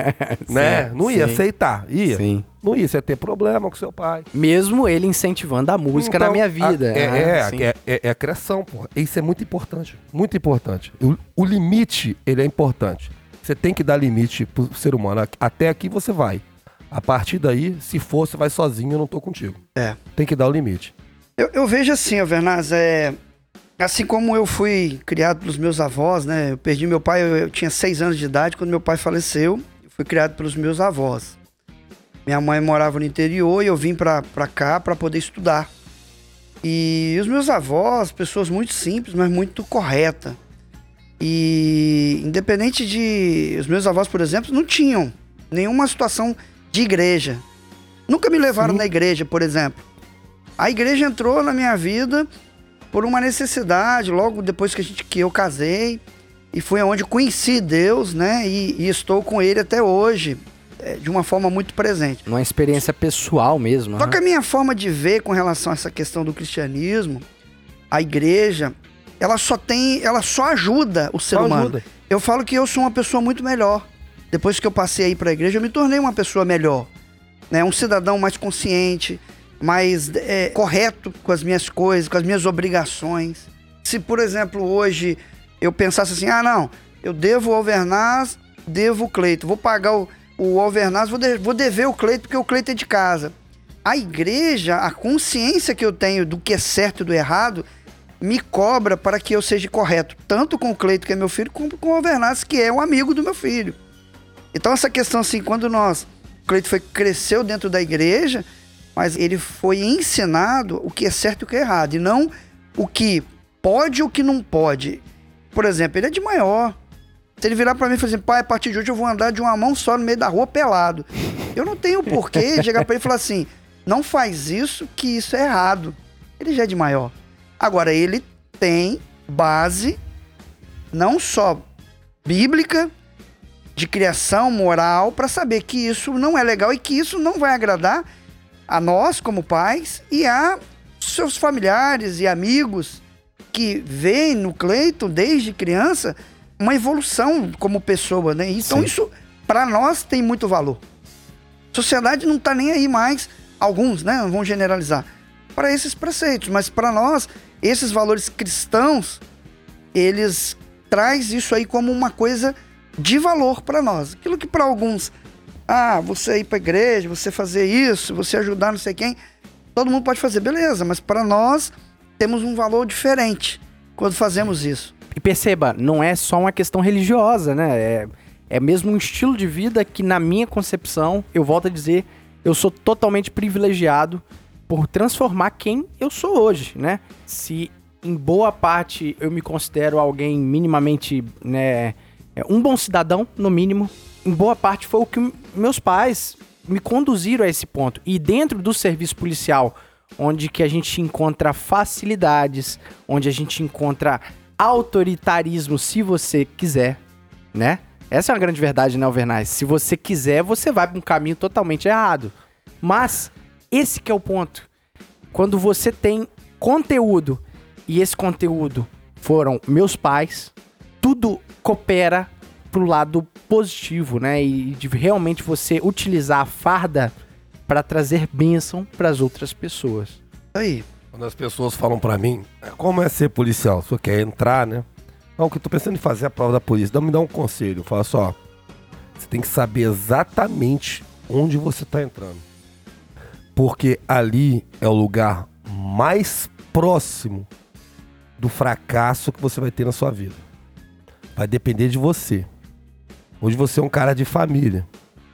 [LAUGHS] né? Não ia sim. aceitar, ia. Sim. Não ia, você ia ter problema com seu pai. Mesmo ele incentivando a música na Então, minha vida. a- é, aham, é, sim. é, é, é a criação, porra. Isso é muito importante. Muito importante. O, o limite, ele é importante. Você tem que dar limite pro ser humano. Até aqui você vai. A partir daí, se for, você vai sozinho, eu não tô contigo. É. Tem que dar o limite. Eu, eu vejo assim, ó, Vernaz, é. Assim como eu fui criado pelos meus avós, né? Eu perdi meu pai, eu, eu tinha seis anos de idade quando meu pai faleceu. Eu fui criado pelos meus avós. Minha mãe morava no interior e eu vim pra, pra cá pra poder estudar. E os meus avós, pessoas muito simples, mas muito correta. E independente de. Os meus avós, por exemplo, não tinham nenhuma situação de igreja. Nunca me levaram Sim. na igreja, por exemplo. A igreja entrou na minha vida por uma necessidade, logo depois que, a gente, que eu casei. E foi onde conheci Deus, né? E, e estou com Ele até hoje, é, de uma forma muito presente. Uma experiência pessoal mesmo. Só aham. que a minha forma de ver com relação a essa questão do cristianismo, a igreja, ela só tem, ela só ajuda o ser Só humano. ajuda. Eu falo que eu sou uma pessoa muito melhor. Depois que eu passei aí para a igreja, eu me tornei uma pessoa melhor, né? Um cidadão mais consciente, mais é, correto com as minhas coisas, com as minhas obrigações. Se, por exemplo, hoje eu pensasse assim, ah, não, eu devo o Alvernaz, devo o Cleito, vou pagar o, o Alvernaz, vou, de- vou dever o Cleito porque o Cleito é de casa. A igreja, a consciência que eu tenho do que é certo e do errado, me cobra para que eu seja correto, tanto com o Cleito, que é meu filho, como com o Alvernaz, que é um amigo do meu filho. Então essa questão assim, quando nós, o Cleito foi, cresceu dentro da igreja, mas ele foi ensinado o que é certo e o que é errado, e não o que pode e o que não pode. Por exemplo, ele é de maior. Se ele virar pra mim e falar assim, pai, a partir de hoje eu vou andar de uma mão só no meio da rua pelado. Eu não tenho porquê chegar pra ele e falar assim, não faz isso, que isso é errado. Ele já é de maior. Agora, ele tem base, não só bíblica, de criação moral, para saber que isso não é legal e que isso não vai agradar a nós como pais e a seus familiares e amigos que veem no Cleiton desde criança uma evolução como pessoa, né? Então Sim. isso para nós tem muito valor. A sociedade não tá nem aí mais, alguns, né? Não vão generalizar para esses preceitos, mas para nós esses valores cristãos eles traz isso aí como uma coisa de valor para nós. Aquilo que para alguns, ah, você ir para igreja, você fazer isso, você ajudar não sei quem, todo mundo pode fazer, beleza, mas para nós temos um valor diferente quando fazemos isso. E perceba, não é só uma questão religiosa, né? É, é mesmo um estilo de vida que, na minha concepção, eu volto a dizer, eu sou totalmente privilegiado por transformar quem eu sou hoje, né? Se em boa parte eu me considero alguém minimamente, né, é, um bom cidadão, no mínimo, em boa parte foi o que meus pais me conduziram a esse ponto. E dentro do serviço policial, onde que a gente encontra facilidades, onde a gente encontra autoritarismo, se você quiser, né? Essa é uma grande verdade, né, Alvernaz? Se você quiser, você vai para um caminho totalmente errado. Mas esse que é o ponto. Quando você tem conteúdo e esse conteúdo foram meus pais, tudo coopera pro lado positivo, né? E de realmente você utilizar a farda para trazer bênção para as outras pessoas. Aí, Quando as pessoas falam pra mim, como é ser policial? Você quer entrar, né? Não, que eu tô pensando em fazer a prova da polícia. Então me dá um conselho. Fala só, você tem que saber exatamente onde você tá entrando. Porque ali é o lugar mais próximo do fracasso que você vai ter na sua vida. Vai depender de você. Hoje você é um cara de família.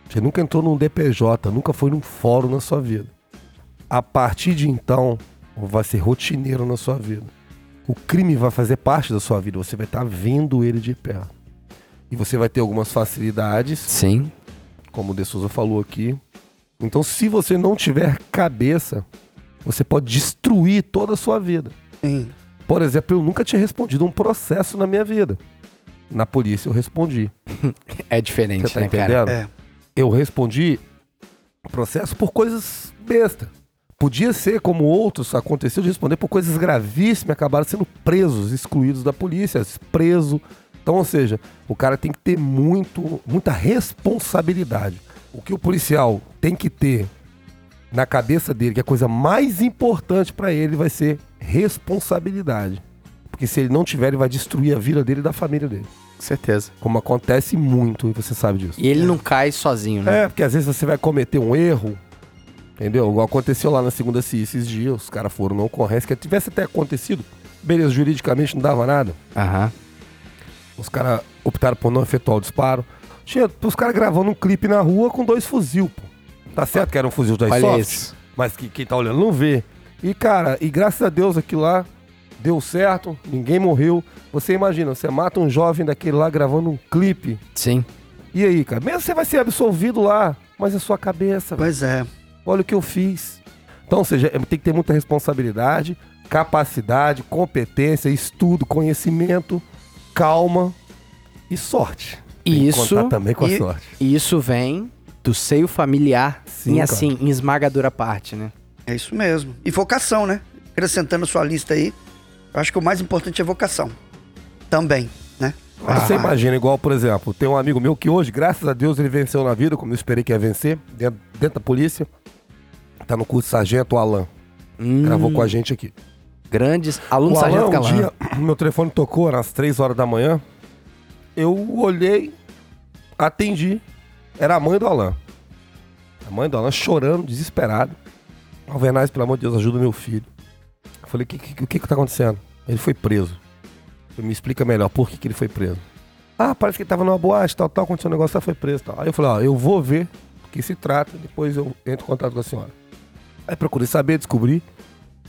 Você nunca entrou num DPJ, nunca foi num fórum na sua vida. A partir de então, vai ser rotineiro na sua vida. O crime vai fazer parte da sua vida, você vai estar vendo ele de perto. E você vai ter algumas facilidades, Sim. como o De Souza falou aqui. Então, se você não tiver cabeça, você pode destruir toda a sua vida. Sim. Por exemplo, eu nunca tinha respondido um processo na minha vida. Na polícia eu respondi. [LAUGHS] É diferente, Você tá né, cara? entendendo? É. Eu respondi processo por coisas besta. Podia ser, como outros aconteceu, de responder por coisas gravíssimas e acabaram sendo presos, excluídos da polícia, preso. Então, ou seja, o cara tem que ter muito, muita responsabilidade. O que o policial tem que ter na cabeça dele, que é a coisa mais importante pra ele, vai ser responsabilidade. Porque se ele não tiver, ele vai destruir a vida dele e da família dele. Com certeza. Como acontece muito, e você sabe disso. E ele não cai sozinho, né? É, porque às vezes você vai cometer um erro, entendeu? Igual aconteceu lá na segunda CIA esses dias, os caras foram na ocorrência, que tivesse até acontecido, beleza, juridicamente não dava nada. Aham. Os caras optaram por não efetuar o disparo. Tinha os caras gravando um clipe na rua com dois fuzil, pô. Tá certo que era um fuzil da Olha Airsoft, isso. mas que quem tá olhando não vê. E, cara, e graças a Deus aquilo lá deu certo, ninguém morreu. Você imagina, você mata um jovem daquele lá gravando um clipe. Sim. E aí, cara? Mesmo você vai ser absolvido lá, mas é sua cabeça, velho. Pois é. Olha o que eu fiz. Então, ou seja, é- tem que ter muita responsabilidade, capacidade, competência, estudo, conhecimento, calma e sorte. Tem que Isso, também com a e- sorte. e isso vem do seio familiar Sim, em cara. assim, em esmagadora parte, né? É isso mesmo. E vocação, né? Acrescentando a sua lista aí, eu acho que o mais importante é vocação. Também, né? Você Ah, imagina, igual, por exemplo, tem um amigo meu que hoje, graças a Deus, ele venceu na vida, como eu esperei que ia vencer, dentro, dentro da polícia. Tá no curso Sargento o Alan. Hum, Gravou com a gente aqui. Grandes alunos sargento Alan, um dia, [CLEARS THROAT] meu telefone tocou às 3 horas da manhã. Eu olhei, atendi. Era a mãe do Alan. A mãe do Alan chorando, desesperado. Alvernaz, pelo amor de Deus, ajuda meu filho. Eu falei, o que, que, que que tá acontecendo? Ele foi preso. Me explica melhor por que, que ele foi preso. Ah, parece que ele tava numa boate, tal, tal, aconteceu um negócio, ela foi preso, tal. Aí eu falei, ó, eu vou ver do que se trata, depois eu entro em contato com a senhora. Aí procurei saber, descobri.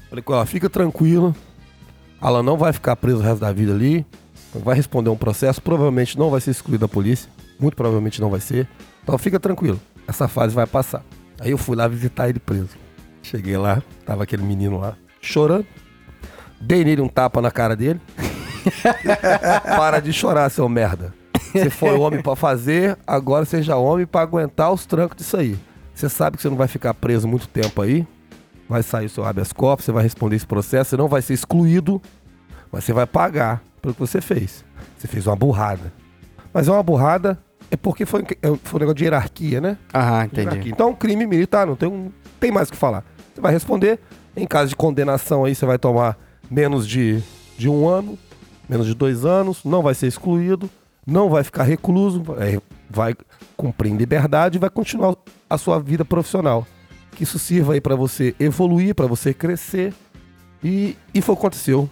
Falei com ela, fica tranquila, Alan não vai ficar preso o resto da vida ali. Vai responder um processo. Provavelmente não vai ser excluído da polícia. Muito provavelmente não vai ser. Então fica tranquilo. Essa fase vai passar. Aí eu fui lá visitar ele preso. Cheguei lá, tava aquele menino lá, chorando. Dei nele um tapa na cara dele. [LAUGHS] Para de chorar, seu merda. Você foi homem pra fazer, agora seja homem pra aguentar os trancos disso aí. Você sabe que você não vai ficar preso muito tempo aí vai sair o seu habeas corpus, você vai responder esse processo, você não vai ser excluído, mas você vai pagar pelo que você fez. Você fez uma burrada. Mas é uma burrada, é porque foi, é- foi um negócio de hierarquia, né? Aham, entendi. Hierarquia. Então, crime militar, não tem, um, tem mais o que falar. Você vai responder, em caso de condenação aí, você vai tomar menos de, de um ano, menos de dois anos, não vai ser excluído, não vai ficar recluso, é, vai cumprir liberdade e vai continuar a sua vida profissional. Que isso sirva aí pra você evoluir, pra você crescer. E, e foi o que aconteceu.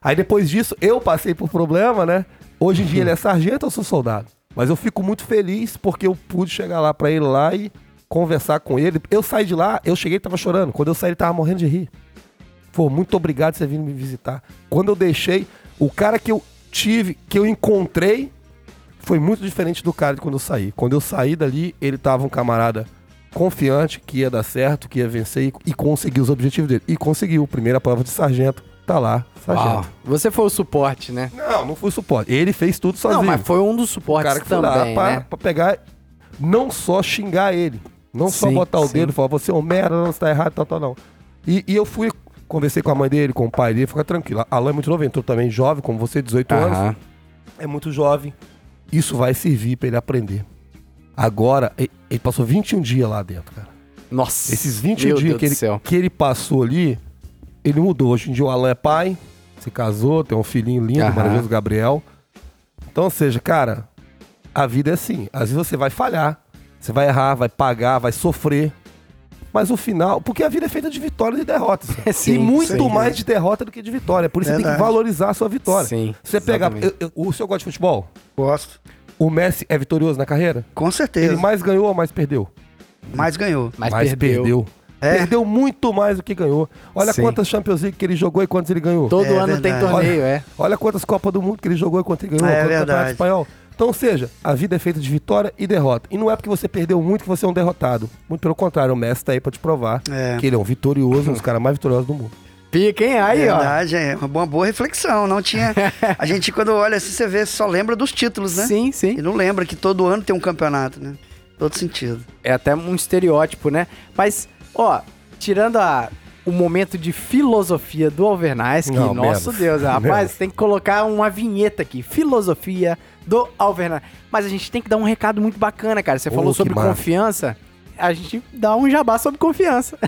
Aí depois disso, eu passei por problema, né? Hoje em dia ele é sargento, eu sou soldado. Mas eu fico muito feliz porque eu pude chegar lá pra ele lá e conversar com ele. Eu saí de lá, eu cheguei e tava chorando. Quando eu saí, ele tava morrendo de rir. Pô, muito obrigado por você vir me visitar. Quando eu deixei, o cara que eu tive, que eu encontrei, foi muito diferente do cara de quando eu saí. Quando eu saí dali, ele tava um camarada confiante que ia dar certo, que ia vencer e, e conseguir os objetivos dele. E conseguiu. Primeira prova de sargento, tá lá, sargento. Uau. Você foi o suporte, né? Não, não foi suporte. Ele fez tudo sozinho. Não, mas foi um dos o suportes cara que foi lá também, pra, né? pra pegar, não só xingar ele, não só Sim, botar o sim. dedo e falar, você é um merda, não, você tá errado, tal, tal, não. E, e eu fui, conversei com a mãe dele, com o pai dele, fica tranquilo. A Alain é muito novo, entrou também jovem, como você, 18 anos é muito jovem. Isso vai servir pra ele aprender. Agora, ele passou 21 dias lá dentro, cara. Nossa. Esses 21 meu dias que ele, que ele passou ali, ele mudou. Hoje em dia o Alan é pai, se casou, tem um filhinho lindo, Aham. maravilhoso, Gabriel. Então, ou seja, cara, a vida é assim. Às vezes você vai falhar, você vai errar, vai pagar, vai sofrer. Mas o final, porque a vida é feita de vitórias e derrotas. [LAUGHS] Sim, e muito sim. mais de derrota do que de vitória. Por isso você tem que Verdade. valorizar a sua vitória. Sim, você pegar. eu- eu- o senhor gosta de futebol? Gosto. O Messi é vitorioso na carreira? Com certeza. Ele mais ganhou ou mais perdeu? Mais ganhou. Mas, perdeu. É. Perdeu muito mais do que ganhou. Olha Sim. quantas Champions League que ele jogou e quantas ele ganhou. Todo É ano tem verdade. torneio, é. Olha quantas Copas do Mundo que ele jogou e quantas ele ganhou. É quanto verdade. Campeonato Espanhol. Então, ou seja, a vida é feita de vitória e derrota. E não é porque você perdeu muito que você é um derrotado. Muito pelo contrário, o Messi tá aí pra te provar É. que ele é um vitorioso, um dos [LAUGHS] caras mais vitoriosos do mundo. Fiquem aí, ó. Verdade, é uma boa, boa reflexão. Não tinha. [LAUGHS] A gente, quando olha assim, você vê, só lembra dos títulos, né? Sim, sim. E não lembra que todo ano tem um campeonato, né? Todo sentido. É até um estereótipo, né? Mas, ó, tirando a, o momento de filosofia do Alvernais, que, Não, nosso menos. Deus, [LAUGHS] rapaz, Menos. tem que colocar uma vinheta aqui. Filosofia do Alvernais. Mas a gente tem que dar um recado muito bacana, cara. Você Oh, falou sobre massa. confiança. A gente dá um jabá sobre confiança.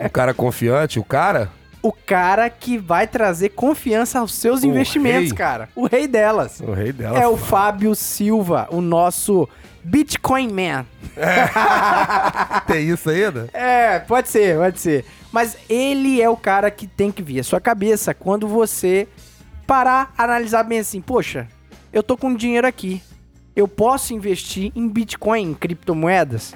Um cara confiante, o cara. [LAUGHS] o cara que vai trazer confiança aos seus O investimentos, rei. cara. O rei delas. O rei dela. É o Fábio Silva, o nosso Bitcoin Man. [LAUGHS] Tem isso ainda? É, pode ser, pode ser. Mas ele é o cara que tem que vir à sua cabeça quando você parar, analisar bem assim, poxa, eu tô com dinheiro aqui. Eu posso investir em Bitcoin, em criptomoedas?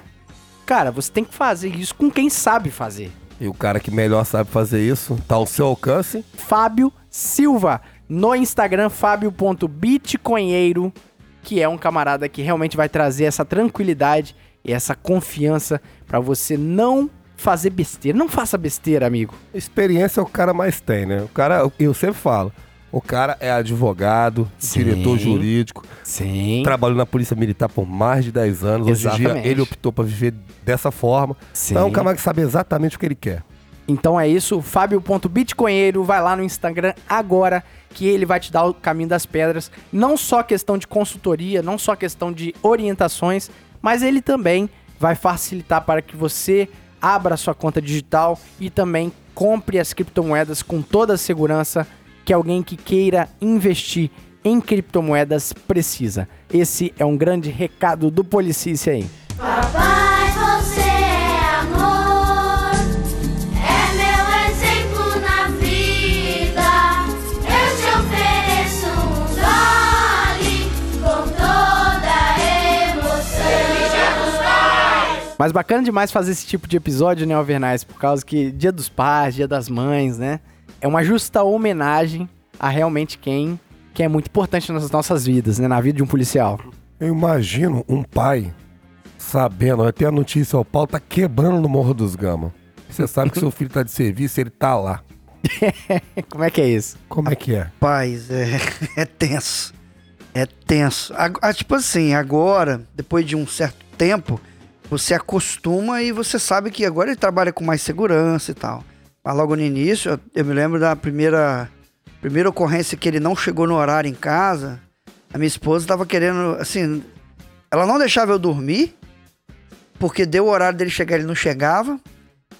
Cara, você tem que fazer isso com quem sabe fazer. E o cara que melhor sabe fazer isso tá ao seu alcance. Fábio Silva. No Instagram, fábio.bitcoinheiro, que é um camarada que realmente vai trazer essa tranquilidade e essa confiança pra você não fazer besteira. Não faça besteira, amigo. Experiência é o cara mais tem, né? O cara, eu sempre falo, o cara é advogado, Sim. diretor jurídico, Sim. trabalhou na Polícia Militar por mais de 10 anos. Hoje em dia Exatamente. ele optou pra viver dessa forma. Sim. Então é um cara que sabe exatamente o que ele quer. Então é isso, fábio.bitcoinheiro, vai lá no Instagram agora que ele vai te dar o caminho das pedras. Não só questão de consultoria, não só questão de orientações, mas ele também vai facilitar para que você abra sua conta digital e também compre as criptomoedas com toda a segurança que alguém que queira investir em criptomoedas precisa. Esse é um grande recado do Policice aí. Papai, você é amor, é meu exemplo na vida. Eu te ofereço um com toda emoção. Mas bacana demais fazer esse tipo de episódio, né, Alvernais? Por causa que Dia dos Pais, Dia das Mães, né? É uma justa homenagem a realmente quem, quem é muito importante nas nossas vidas, né? Na vida de um policial. Eu imagino um pai sabendo, até a notícia, o pau tá quebrando no Morro dos Gama. Você sabe que seu filho tá de serviço, ele tá lá. [LAUGHS] Como é que é isso? Como é que é? Paz, é, [LAUGHS] é tenso. É tenso. Ag- ah, tipo assim, agora, depois de um certo tempo, você acostuma e você sabe que agora ele trabalha com mais segurança e tal. Mas logo no início, eu, me lembro da primeira, primeira ocorrência que ele não chegou no horário em casa. A minha esposa tava querendo, assim, ela não deixava eu dormir, porque deu o horário dele chegar, ele não chegava.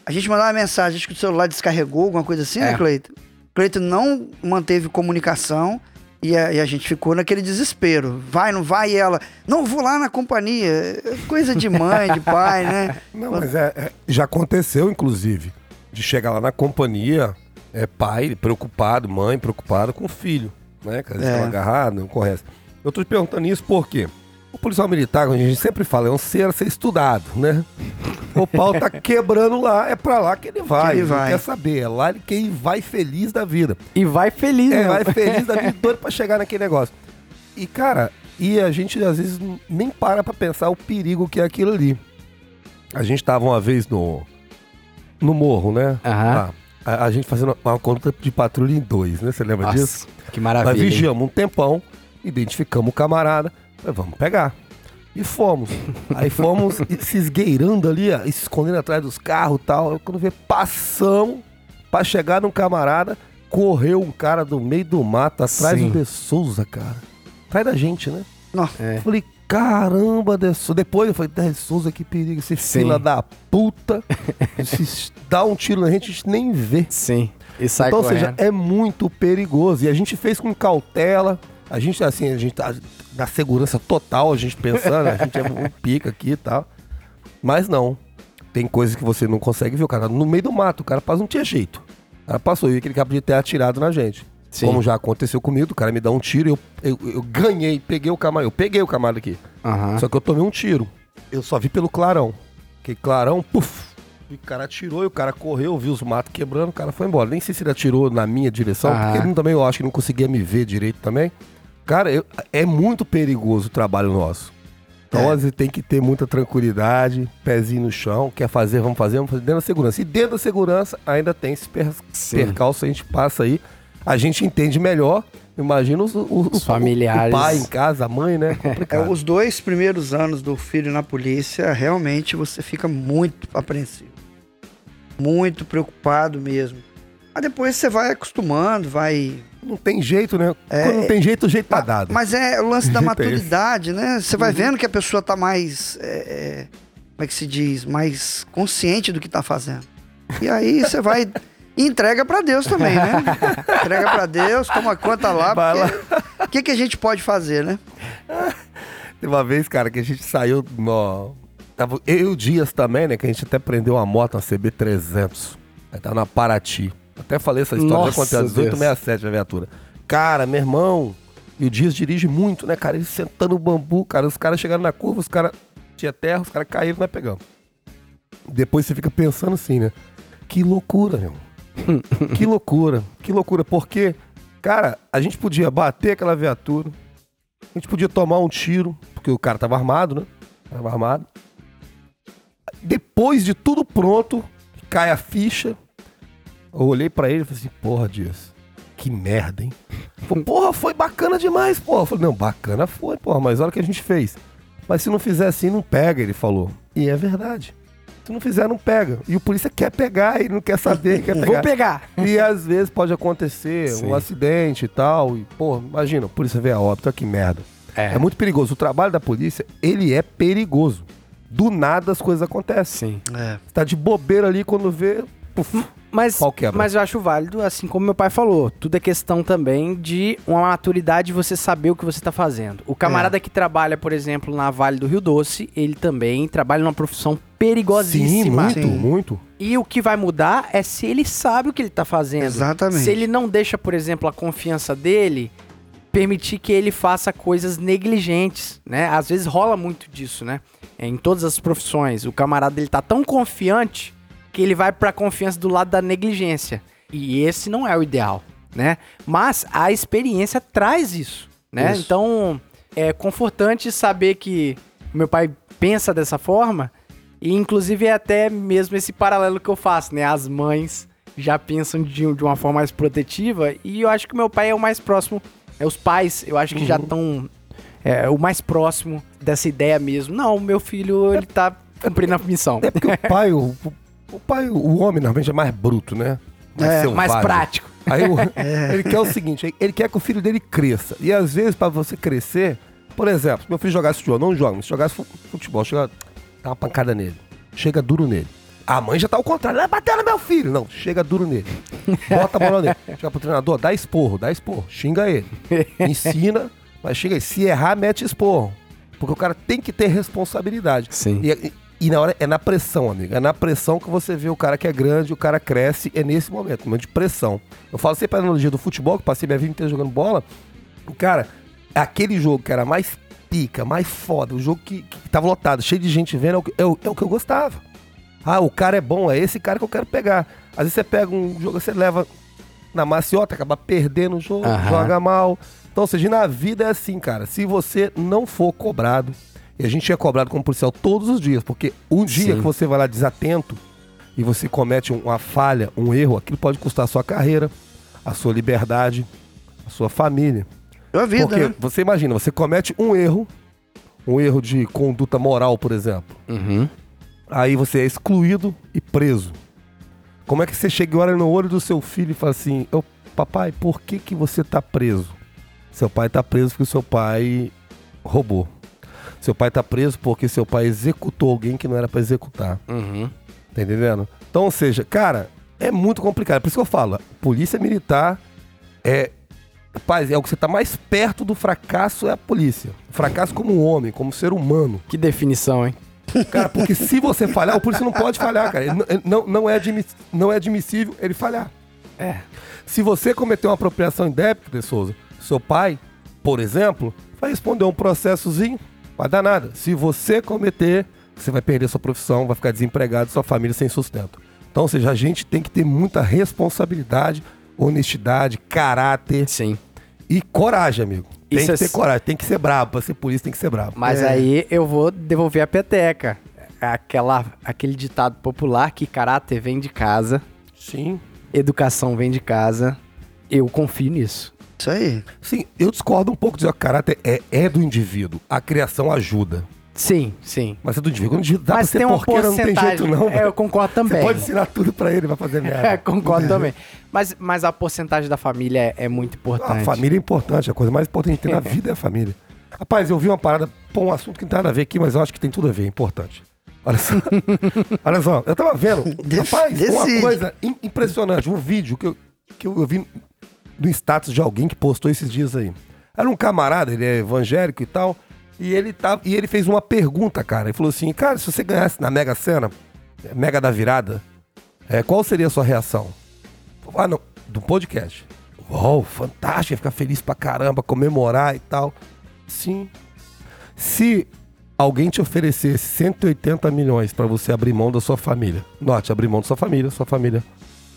A gente mandava uma mensagem, acho que o celular descarregou, alguma coisa assim, É. né, Cleiton? Cleiton não manteve comunicação e a, e a gente ficou naquele desespero. Vai, não vai? E ela, não, vou lá na companhia. É Coisa de mãe, de pai, né? [LAUGHS] Não, mas é, é- já aconteceu, inclusive, de chegar lá na companhia, é pai preocupado, mãe preocupada com o filho, né? Vezes É. agarrado, não corresse. Eu tô te perguntando isso porque o policial militar, como a gente sempre fala, é um ser a ser estudado, né? O pau tá [LAUGHS] quebrando lá, é pra lá que ele vai. Que ele vai. quer saber, é lá que ele vai feliz da vida. E vai feliz, né? vai feliz da [LAUGHS] vida, doido pra chegar naquele negócio. E, cara, e a gente às vezes nem para pra pensar o perigo que é aquilo ali. A gente tava uma vez no, no morro, né? Aham. A, a gente fazendo uma conta de patrulha em dois, né? Você lembra disso? Nossa, que Nós maravilha. hein? vigiamos um tempão, identificamos o camarada, falei, vamos pegar. E fomos. [LAUGHS] Aí fomos se esgueirando ali, ó, se escondendo atrás dos carros e tal. Quando vê, passamos pra chegar num camarada, correu um cara do meio do mato, atrás Sim. do De Souza, cara. Atrás da gente, né? Não. É. Falei, caramba, De Souza. Depois eu falei, De Souza, que perigo, esse Sim. fila da puta. [LAUGHS] se dá um tiro na gente, a gente nem vê. Sim. E sai Então, ou correndo. seja, é muito perigoso. E a gente fez com cautela. A gente, assim, a gente tá na segurança total, a gente pensando, a gente é um [LAUGHS] pica aqui e tal. Mas não. Tem coisas que você não consegue ver. O cara no meio do mato, o cara passa, não tinha jeito. O cara passou e aquele cara podia ter atirado na gente. Sim. Como já aconteceu comigo, o cara me dá um tiro, eu, eu, eu ganhei, peguei o camarada. Eu peguei o camarada aqui. Aham. Só que eu tomei um tiro. Eu só vi pelo clarão. Que clarão, puf, E o cara atirou e o cara correu, viu os matos quebrando, o cara foi embora. Nem sei se ele atirou na minha direção, Ah. porque ele também eu acho que não conseguia me ver direito também. Cara, eu- é muito perigoso o trabalho nosso. Então, É. tem que ter muita tranquilidade, pezinho no chão, quer fazer, vamos fazer, vamos fazer dentro da segurança. E dentro da segurança ainda tem esse per Sim. percalço, a gente passa aí, a gente entende melhor. Imagina os, os- Os familiares. O pai em casa, a mãe, né? [LAUGHS] É, Complicado. os dois primeiros anos do filho na polícia, realmente você fica muito apreensivo. Muito preocupado mesmo. Mas depois você vai acostumando, vai. Não tem jeito, né? É, Quando não tem jeito, o jeito tá dado. Mas é o lance da [LAUGHS] maturidade, né? Você vai vendo que a pessoa tá mais. é, é, como é que se diz? Mais consciente do que tá fazendo. E aí você vai. E entrega pra Deus também, né? [LAUGHS] Entrega pra Deus, toma conta lá. O que, que a gente pode fazer, né? Teve uma vez, cara, que a gente saiu no. Tava eu e o Dias também, né? Que a gente até prendeu uma moto, uma CB300. Aí tava na Paraty. Até falei essa história, já Nossa, contei a Deus. 1867 a viatura. Cara, meu irmão. E o Dias dirige muito, né, cara? Ele sentando no bambu, cara. Os caras chegaram na curva, os caras. Tinha terra, os caras caíram, nós pegamos. Depois você fica pensando assim, né? Que loucura, meu. Que loucura, que loucura. Porque, cara, a gente podia bater aquela viatura, a gente podia tomar um tiro, porque o cara tava armado, né? Tava armado. Depois de tudo pronto, cai a ficha. Eu olhei pra ele e falei assim, porra, Dias, que merda, hein? Falei, porra, foi bacana demais, porra. Eu falei, não, bacana foi, porra, mas olha o que a gente fez. Mas se não fizer assim, não pega, ele falou. E é verdade. Se não fizer, não pega. E o polícia quer pegar, ele não quer saber, quer [LAUGHS] pegar. Vou pegar. E às vezes pode acontecer Sim. um acidente e tal. E, pô, imagina, a polícia vê a óbito, olha que merda. É. É. muito perigoso. O trabalho da polícia, ele é perigoso. Do nada as coisas acontecem. Sim. É. Você tá de bobeira ali quando vê. puf, Mas, Pau quebra. mas eu acho válido, assim como meu pai falou. Tudo é questão também de uma maturidade de você saber o que você tá fazendo. O camarada que trabalha, por exemplo, na Vale do Rio Doce, ele também trabalha numa profissão Sim, perigosíssima. muito, Sim. muito. E o que vai mudar é se ele sabe o que ele tá fazendo. Exatamente. Se ele não deixa, por exemplo, a confiança dele permitir que ele faça coisas negligentes, né? Às vezes rola muito disso, né? Em todas as profissões, o camarada ele tá tão confiante que ele vai pra confiança do lado da negligência. E esse não é o ideal, né? Mas a experiência traz isso, né? Isso. Então, é confortante saber que meu pai pensa dessa forma e inclusive é até mesmo esse paralelo que eu faço, né? As mães já pensam de, de uma forma mais protetiva e eu acho que meu pai é o mais próximo, é os pais, eu acho que já estão é, o mais próximo dessa ideia mesmo. Não, meu filho, ele tá cumprindo a missão. É porque o pai, o, o pai, o homem normalmente é mais bruto, né? É, selvagem. mais prático. Aí o- [LAUGHS] [LAUGHS] ele quer o seguinte, ele quer que o filho dele cresça. E às vezes, pra você crescer, por exemplo, se meu filho jogasse futebol, não joga, mas se jogasse fu- futebol, chega, dá uma pancada nele. Chega duro nele. A mãe já tá ao contrário, ela bateu no meu filho. Não, chega duro nele. Bota a bola nele. [LAUGHS] Chega pro treinador, dá esporro, dá esporro. Xinga ele. Ensina, mas xinga ele. Se errar, mete esporro. Porque o cara tem que ter responsabilidade. Sim. E, e- na hora é na pressão, amigo. É na pressão que você vê o cara que é grande, o cara cresce, é nesse momento, momento de pressão. Eu falo sempre a analogia do futebol, que passei minha vida inteira jogando bola. Cara, aquele jogo que era mais pica, mais foda, o jogo que, que tava lotado, cheio de gente vendo, é o, que- é o- é o que eu gostava. Ah, o cara é bom, é esse cara que eu quero pegar. Às vezes você pega um jogo, você leva na maciota, acaba perdendo o jogo, Aham. joga mal. Então, ou seja, na vida é assim, cara. Se você não for cobrado, e a gente é cobrado como policial todos os dias, porque um dia Sim. que você vai lá desatento e você comete um- uma falha, um erro, aquilo pode custar a sua carreira, a sua liberdade, a sua família. A vida, Porque né? você imagina, você comete um erro, um erro de conduta moral, por exemplo. Uhum. Aí você é excluído e preso. Como é que você chega e olha no olho do seu filho e fala assim: "Ô, papai, por que, que você tá preso? Seu pai tá preso porque seu pai roubou. Seu pai tá preso porque seu pai executou alguém que não era pra executar. Uhum. Tá entendendo? Então, ou seja, cara, é muito complicado. Por isso que eu falo, polícia militar é. Rapaz, é o que você tá mais perto do fracasso é a polícia. Fracasso como homem, como ser humano. Que definição, hein? Cara, porque se você falhar, o polícia não pode falhar, cara. Ele não- não, é não é admissível ele falhar. É. Se você cometer uma apropriação indébita, De Souza, seu pai, por exemplo, vai responder um processozinho, vai dar nada. Se você cometer você vai perder sua profissão, vai ficar desempregado, sua família sem sustento. Então, ou seja, a gente tem que ter muita responsabilidade, honestidade, caráter Sim. e coragem, amigo. Tem Isso que é ter coragem, tem que ser brabo. Pra ser polícia tem que ser brabo. Mas É. aí eu vou devolver a peteca. Aquela, aquele ditado popular que caráter vem de casa, Sim. educação vem de casa. Eu confio nisso. Isso aí. Sim, eu discordo um pouco de que o caráter é, é do indivíduo. A criação ajuda. Sim, sim. Mas é do indivíduo. Quando o indivíduo dá Mas pra ser tem uma porqueira, não tem porcentagem. jeito não. É, velho. eu concordo também. Você pode ensinar tudo pra ele, vai fazer merda. [LAUGHS] É, concordo também. Mas, mas a porcentagem da família é, é muito A importante. família é importante, a coisa mais importante que tem na [LAUGHS] vida é a família. Rapaz, eu vi uma parada, pô, um assunto que não tem nada a ver aqui, mas eu acho que tem tudo a ver, é importante. Olha só. [LAUGHS] Olha só, eu tava vendo. Rapaz, uma coisa im- impressionante, um vídeo que eu, que eu, eu vi no status de alguém que postou esses dias aí. Era um camarada, ele é evangélico e tal, e ele, tá, e ele fez uma pergunta, cara. Ele falou assim, cara, se você ganhasse na Mega Sena, Mega da Virada, é, qual seria a sua reação? Ah, não, do podcast. Uau, fantástico, ficar feliz pra caramba, comemorar e tal. Sim. Se alguém te oferecesse 180 milhões pra você abrir mão da sua família, note, abrir mão da sua família, sua família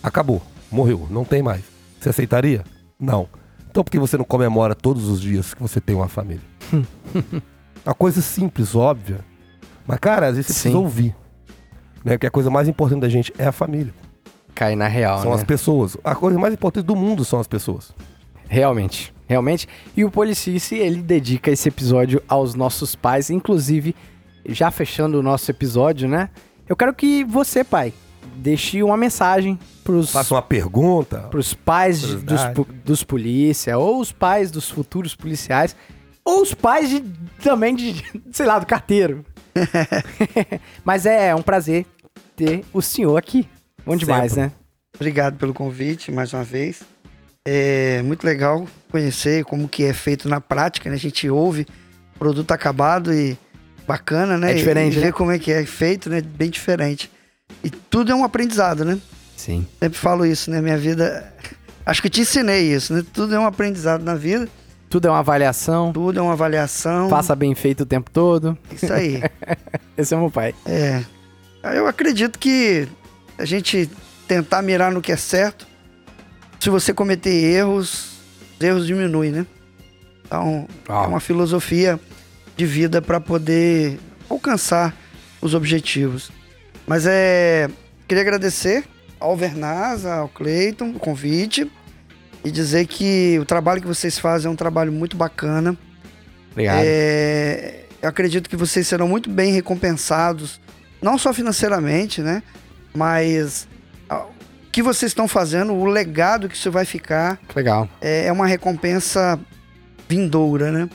acabou, morreu, não tem mais. Você aceitaria? Não. Então por que você não comemora todos os dias que você tem uma família? [LAUGHS] uma coisa simples, óbvia. Mas, cara, às vezes você Sim. precisa ouvir. Né? Porque a coisa mais importante da gente é a família. Cai na real, São né? as pessoas. A coisa mais importante do mundo são as pessoas. Realmente, realmente. E o Policice, ele dedica esse episódio aos nossos pais, inclusive, já fechando o nosso episódio, né? Eu quero que você, pai, deixe uma mensagem pros, Faça uma pergunta. pros pais de- dos, dos polícia, ou os pais dos futuros policiais, ou os pais de, também de, [LAUGHS] sei lá, do carteiro. [LAUGHS] Mas é um prazer ter o senhor aqui. Bom demais, Sempre. né? Obrigado pelo convite mais uma vez. É muito legal conhecer como que é feito na prática, né? A gente ouve produto acabado e bacana, né? É diferente, e, e ver né? como é que é feito, né? Bem diferente. E tudo é um aprendizado, né? Sim. Sempre falo isso, né? Minha vida. Acho que te ensinei isso, né? Tudo é um aprendizado na vida, Tudo é uma avaliação. tudo é uma avaliação. Faça bem feito o tempo todo. Isso aí. [LAUGHS] Esse é o meu pai. É. Eu acredito que a gente tentar mirar no que é certo, se você cometer erros, os erros diminuem, né? Então, Ah. é uma filosofia de vida para poder alcançar os objetivos. Mas é. Queria agradecer ao Vernaz, ao Cleiton, o convite e dizer que o trabalho que vocês fazem é um trabalho muito bacana. Obrigado. É, eu acredito que vocês serão muito bem recompensados, não só financeiramente, né? Mas o que vocês estão fazendo, o legado que isso vai ficar, Legal. é, é uma recompensa vindoura, né?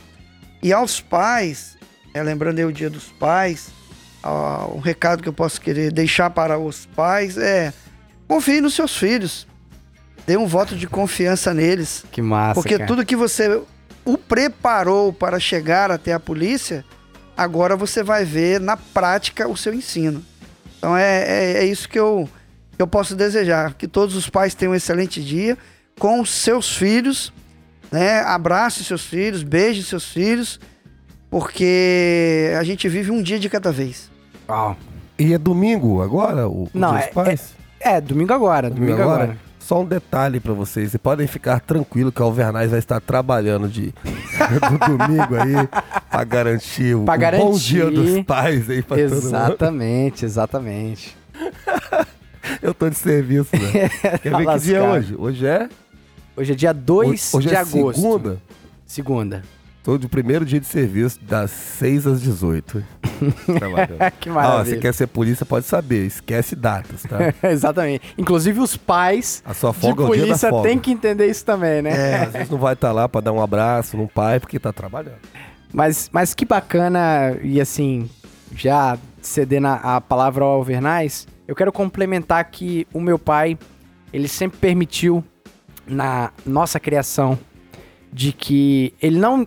E aos pais, é, lembrando aí o Dia dos Pais, ah, o recado que eu posso querer deixar para os pais é confie nos seus filhos. Dê um voto de confiança neles. Que massa. Porque cara. tudo que você o preparou para chegar até a polícia, agora você vai ver na prática o seu ensino. Então é, é, é isso que eu, eu posso desejar. Que todos os pais tenham um excelente dia com os seus filhos, né? Abrace seus filhos, beije seus filhos, porque a gente vive um dia de cada vez. Uau. E é domingo agora, o, o Não, Dia dos é- Pais? É, domingo agora. Domingo, agora. Só um detalhe pra vocês. Vocês podem ficar tranquilo que o Alvernaz vai estar trabalhando de [LAUGHS] do domingo aí pra garantir o Pra um bom garantir. dia dos pais aí pra todo mundo. Exatamente, exatamente. [LAUGHS] Eu tô de serviço, né? [LAUGHS] Quer ver que dia é hoje? Hoje é? Hoje é dia 2 hoje de é agosto. segunda? Segunda. Tô de primeiro dia de serviço, das 6 às 18. Trabalhando. [LAUGHS] que Ah, maravilha. você quer ser polícia, pode saber. Esquece datas, tá? [LAUGHS] Exatamente. Inclusive os pais A sua de folga é da polícia folga. têm que entender isso também, né? É, Às vezes não vai estar lá pra dar um abraço num pai porque tá trabalhando. Mas, mas que bacana, e assim, já cedendo a, a palavra ao Alvernaz, eu quero complementar que o meu pai, ele sempre permitiu na nossa criação de que ele não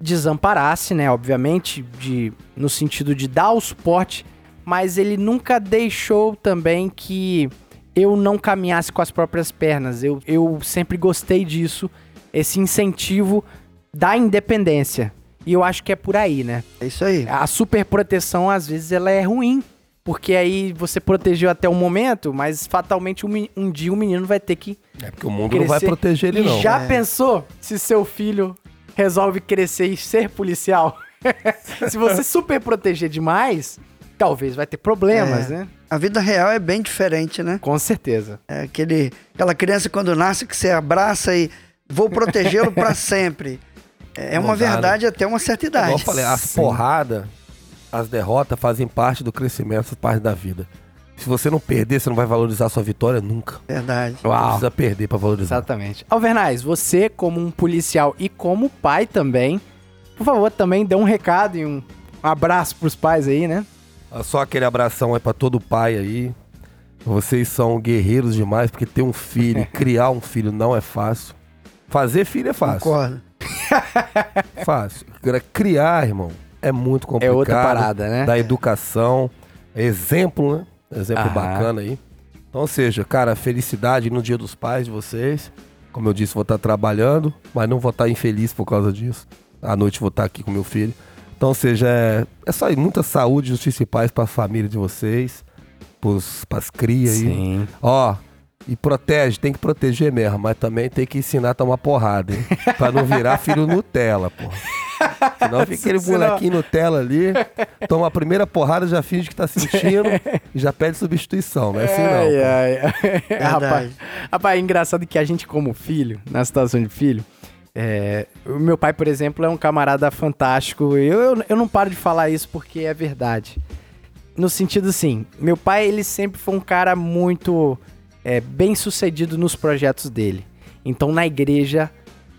desamparasse, né, obviamente, de, no sentido de dar o suporte, mas ele nunca deixou também que eu não caminhasse com as próprias pernas. Eu, eu sempre gostei disso, esse incentivo da independência. E eu acho que é por aí, né? É isso aí. A superproteção, às vezes, ela é ruim. Porque aí você protegeu até o momento, mas fatalmente um, um dia o menino vai ter que É porque o mundo crescer. não vai proteger ele, e não. já É. pensou se seu filho resolve crescer e ser policial? [LAUGHS] se você super proteger demais, talvez vai ter problemas, É. né? A vida real é bem diferente, né? Com certeza. É aquele, aquela criança quando nasce que você abraça e vou protegê-lo pra [LAUGHS] sempre. É Não uma dá, né? verdade até uma certa Igual idade. eu falei, as porradas, as derrotas fazem parte do crescimento, fazem parte da vida. Se você não perder, você não vai valorizar a sua vitória nunca. Verdade. Você precisa perder pra valorizar. Exatamente. Alvernais, você como um policial e como pai também, por favor, também dê um recado e um abraço pros pais aí, né? Só aquele abração aí pra todo pai aí. Vocês são guerreiros demais, porque ter um filho, [LAUGHS] criar um filho não é fácil. Fazer filho é fácil. Concordo. [LAUGHS] Fácil. Criar, irmão, é muito complicado. É outra parada, né? Da educação. Exemplo, né? Exemplo Aham. bacana aí. Então, ou seja, cara, felicidade no dia dos pais de vocês. Como eu disse, vou estar trabalhando, mas não vou estar infeliz por causa disso. À noite vou estar aqui com meu filho. Então, ou seja, é, é só aí, muita saúde, justiça e paz para a família de vocês, para as crias aí. Sim. Ó, e protege, tem que proteger mesmo, mas também tem que ensinar a tomar porrada, hein? Pra não virar filho Nutella, pô. Senão fica aquele Senão- bonequinho Nutella ali, toma a primeira porrada, já finge que tá sentindo e já pede substituição. Não é assim, não. Ai, ai, [LAUGHS] rapaz, rapaz, é engraçado que a gente, como filho, na situação de filho, é, o meu pai, por exemplo, é um camarada fantástico. Eu, eu, eu não paro de falar isso porque é verdade. No sentido assim, meu pai, ele sempre foi um cara muito é, bem sucedido nos projetos dele. Então, na igreja,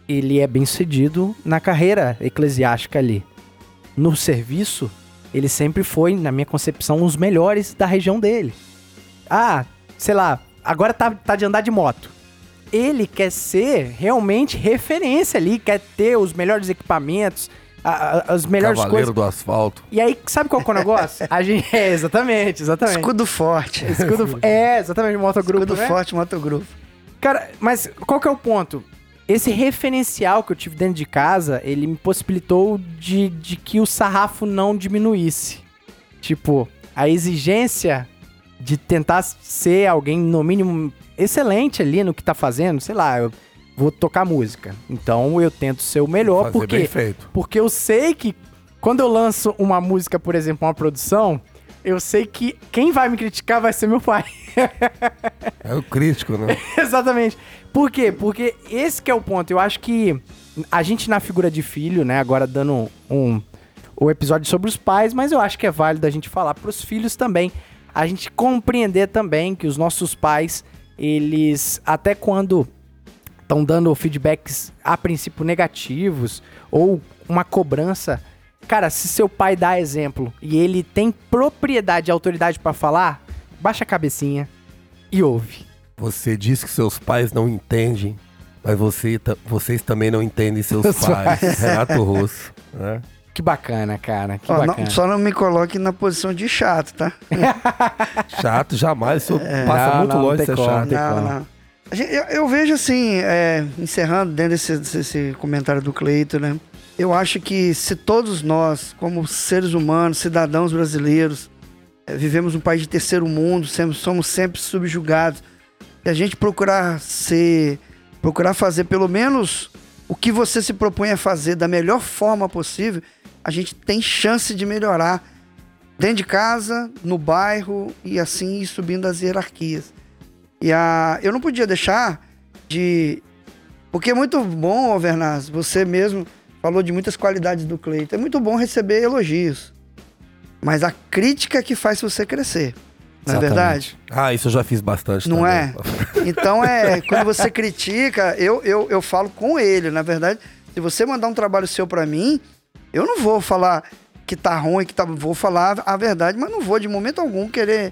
ele é bem sucedido na carreira eclesiástica ali. No serviço, ele sempre foi, na minha concepção, um dos melhores da região dele. Ah, sei lá, agora tá, tá de andar de moto. Ele quer ser realmente referência ali, quer ter os melhores equipamentos, a- a- as melhores Cavaleiro coisas. do asfalto. E aí, sabe qual que é o negócio? [LAUGHS] A gente, é, exatamente, exatamente. Escudo forte. Escudo, é, exatamente, motogrupo, Escudo né? forte, motogrupo. Cara, mas qual que é o ponto? Esse referencial que eu tive dentro de casa, ele me possibilitou de, de que o sarrafo não diminuísse. Tipo, a exigência de tentar ser alguém, no mínimo, excelente ali no que tá fazendo, sei lá, eu vou tocar música. Então eu tento ser o melhor, Fazer porque bem feito. porque eu sei que quando eu lanço uma música, por exemplo, uma produção, eu sei que quem vai me criticar vai ser meu pai. [LAUGHS] É o crítico, né? Exatamente. Por quê? Porque esse que é o ponto. Eu acho que a gente na figura de filho, né, agora dando um o episódio sobre os pais, mas eu acho que é válido a gente falar pros filhos também. A gente compreender também que os nossos pais, eles até quando estão dando feedbacks a princípio negativos ou uma cobrança, cara, se seu pai dá exemplo e ele tem propriedade e autoridade pra falar, baixa a cabecinha e ouve. Você diz que seus pais não entendem, mas você, vocês também não entendem seus [LAUGHS] Seus pais. pais. Renato Russo. Né? Que bacana, cara. Que Ó, não- bacana. só não me coloque na posição de chato, tá? Chato, jamais. O senhor [LAUGHS] passa Não, muito não, longe de ser como. chato. Não, não. Eu, eu vejo assim, é, encerrando dentro desse, desse comentário do Cleito, né? Eu acho que se todos nós, como seres humanos, cidadãos brasileiros, é, vivemos um país de terceiro mundo, sempre, somos sempre subjugados, e a gente procurar ser, procurar fazer pelo menos o que você se propõe a fazer da melhor forma possível, a gente tem chance de melhorar dentro de casa, no bairro e assim ir subindo as hierarquias. E a, eu não podia deixar de. Porque é muito bom, Alvernaz, você mesmo falou de muitas qualidades do Cleiton. É muito bom receber elogios. Mas a crítica que faz você crescer. Não é verdade? Ah, isso eu já fiz bastante Não também. é? [LAUGHS] Então é, quando você critica, eu, eu, eu falo com ele. Na verdade, se você mandar um trabalho seu pra mim, eu não vou falar que tá ruim, que tá. Vou falar a verdade, mas não vou de momento algum querer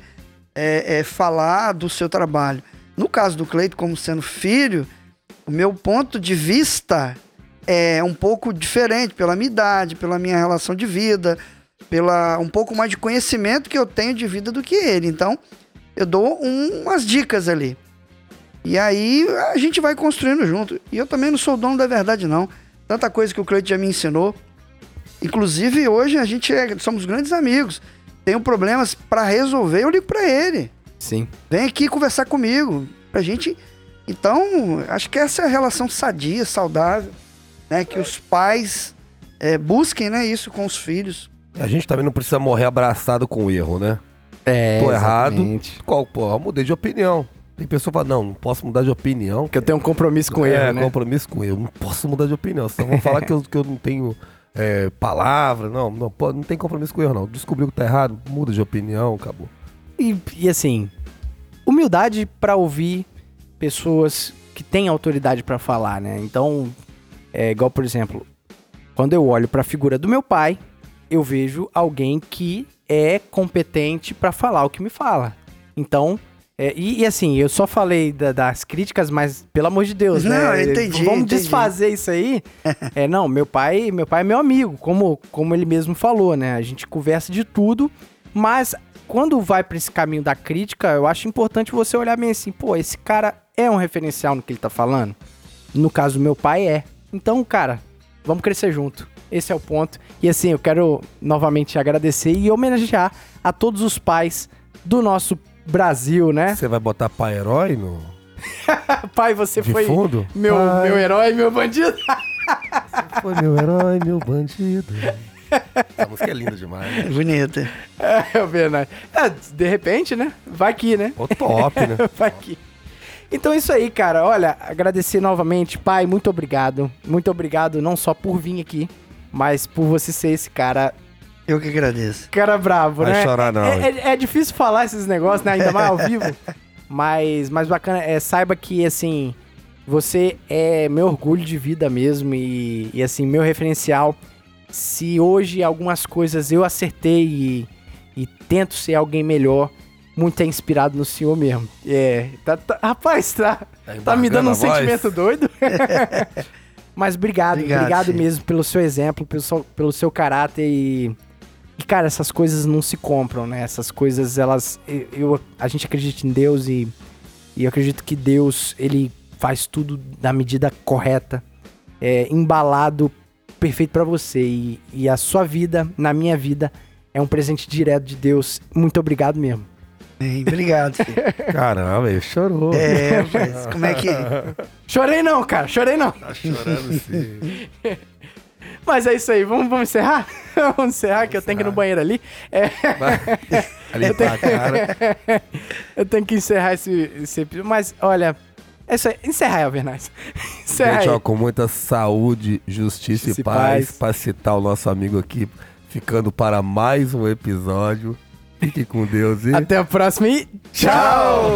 é, é, falar do seu trabalho. No caso do Cleito, como sendo filho, o meu ponto de vista é um pouco diferente pela minha idade, pela minha relação de vida, pela um pouco mais de conhecimento que eu tenho de vida do que ele. Então, eu dou um- umas dicas ali. E aí a gente vai construindo junto. E eu também não sou dono da verdade, não. Tanta coisa que o Cleito já me ensinou. Inclusive, hoje a gente é- somos grandes amigos. Tenho problemas pra resolver, eu ligo pra ele. Sim. Vem aqui conversar comigo. Pra gente. Então, acho que essa é a relação sadia, saudável, né? Que os pais é, busquem, né, isso com os filhos. A gente também não precisa morrer abraçado com o erro, né? É, Tô errado. exatamente. Qual, pô, eu mudei de opinião. Tem pessoa que fala, não, não posso mudar de opinião. Que eu tenho um compromisso com é, ele, né? compromisso com ele. Eu não posso mudar de opinião. Senão vão falar que eu, que eu não tenho é, palavra. Não, não, não tem compromisso com erro, não. Descobriu que tá errado, muda de opinião, acabou. E, e assim, humildade pra ouvir pessoas que têm autoridade pra falar, né? Então, é igual, por exemplo, quando eu olho pra figura do meu pai, eu vejo alguém que é competente pra falar o que me fala. Então, é, e, e assim, eu só falei da- das críticas, mas pelo amor de Deus, né? Não, eu entendi, Vamos entendi. desfazer isso aí. [LAUGHS] é, não, meu pai, meu pai é meu amigo, como, como ele mesmo falou, né? A gente conversa de tudo, mas quando vai pra esse caminho da crítica, eu acho importante você olhar bem assim, pô, esse cara é um referencial no que ele tá falando? No caso, meu pai é. Então, cara, vamos crescer junto. Esse é o ponto. E assim, eu quero novamente agradecer e homenagear a todos os pais do nosso Brasil, né? Você vai botar pai herói no [LAUGHS] Pai, você de foi fundo? meu, Pai, meu herói, meu bandido. Foi meu herói, meu bandido. Essa música é linda demais. É bonita. [LAUGHS] É verdade. É, de repente, né? Vai que, né? Ô, top, né? [LAUGHS] Vai que. Então é isso aí, cara. Olha, agradecer novamente, pai, muito obrigado. Muito obrigado não só por vir aqui, mas por você ser esse cara, Eu que agradeço. cara bravo, Vai né? chorar não, É, é- é difícil falar esses negócios, né? Ainda mais ao vivo. [LAUGHS] Mas, mas bacana, é, saiba que, assim, você é meu orgulho de vida mesmo e, e, assim, meu referencial. Se hoje algumas coisas eu acertei e, e tento ser alguém melhor, muito é inspirado no senhor mesmo. É, tá- tá- rapaz, tá, tá me dando um sentimento doido. [LAUGHS] Mas obrigado, obrigado, Obrigado, mesmo pelo seu exemplo, pelo seu, pelo seu caráter e, e, cara, essas coisas não se compram, né? Essas coisas, elas. eu- a gente acredita em Deus e, e eu acredito que Deus, ele faz tudo da medida correta, é, embalado, perfeito pra você. E, e a sua vida, na minha vida, é um presente direto de Deus. Muito obrigado mesmo. Bem, obrigado, filho. [LAUGHS] Caramba, ele chorou. É, rapaz, como é que. Chorei não, cara, chorei não. Tá chorando sim. [LAUGHS] Mas é isso aí, vamos, vamos encerrar? [LAUGHS] vamos encerrar, que eu tenho que ir no banheiro ali. É, Ali [LAUGHS] a cara. [LAUGHS] eu tenho que encerrar esse, esse episódio. Mas, olha, é isso aí. Encerra aí. Encerra Gente, aí. ó, com muita saúde, justiça Justiça e paz, paz. pra citar o nosso amigo aqui, ficando para mais um episódio. Fique com Deus e Até a próxima e tchau!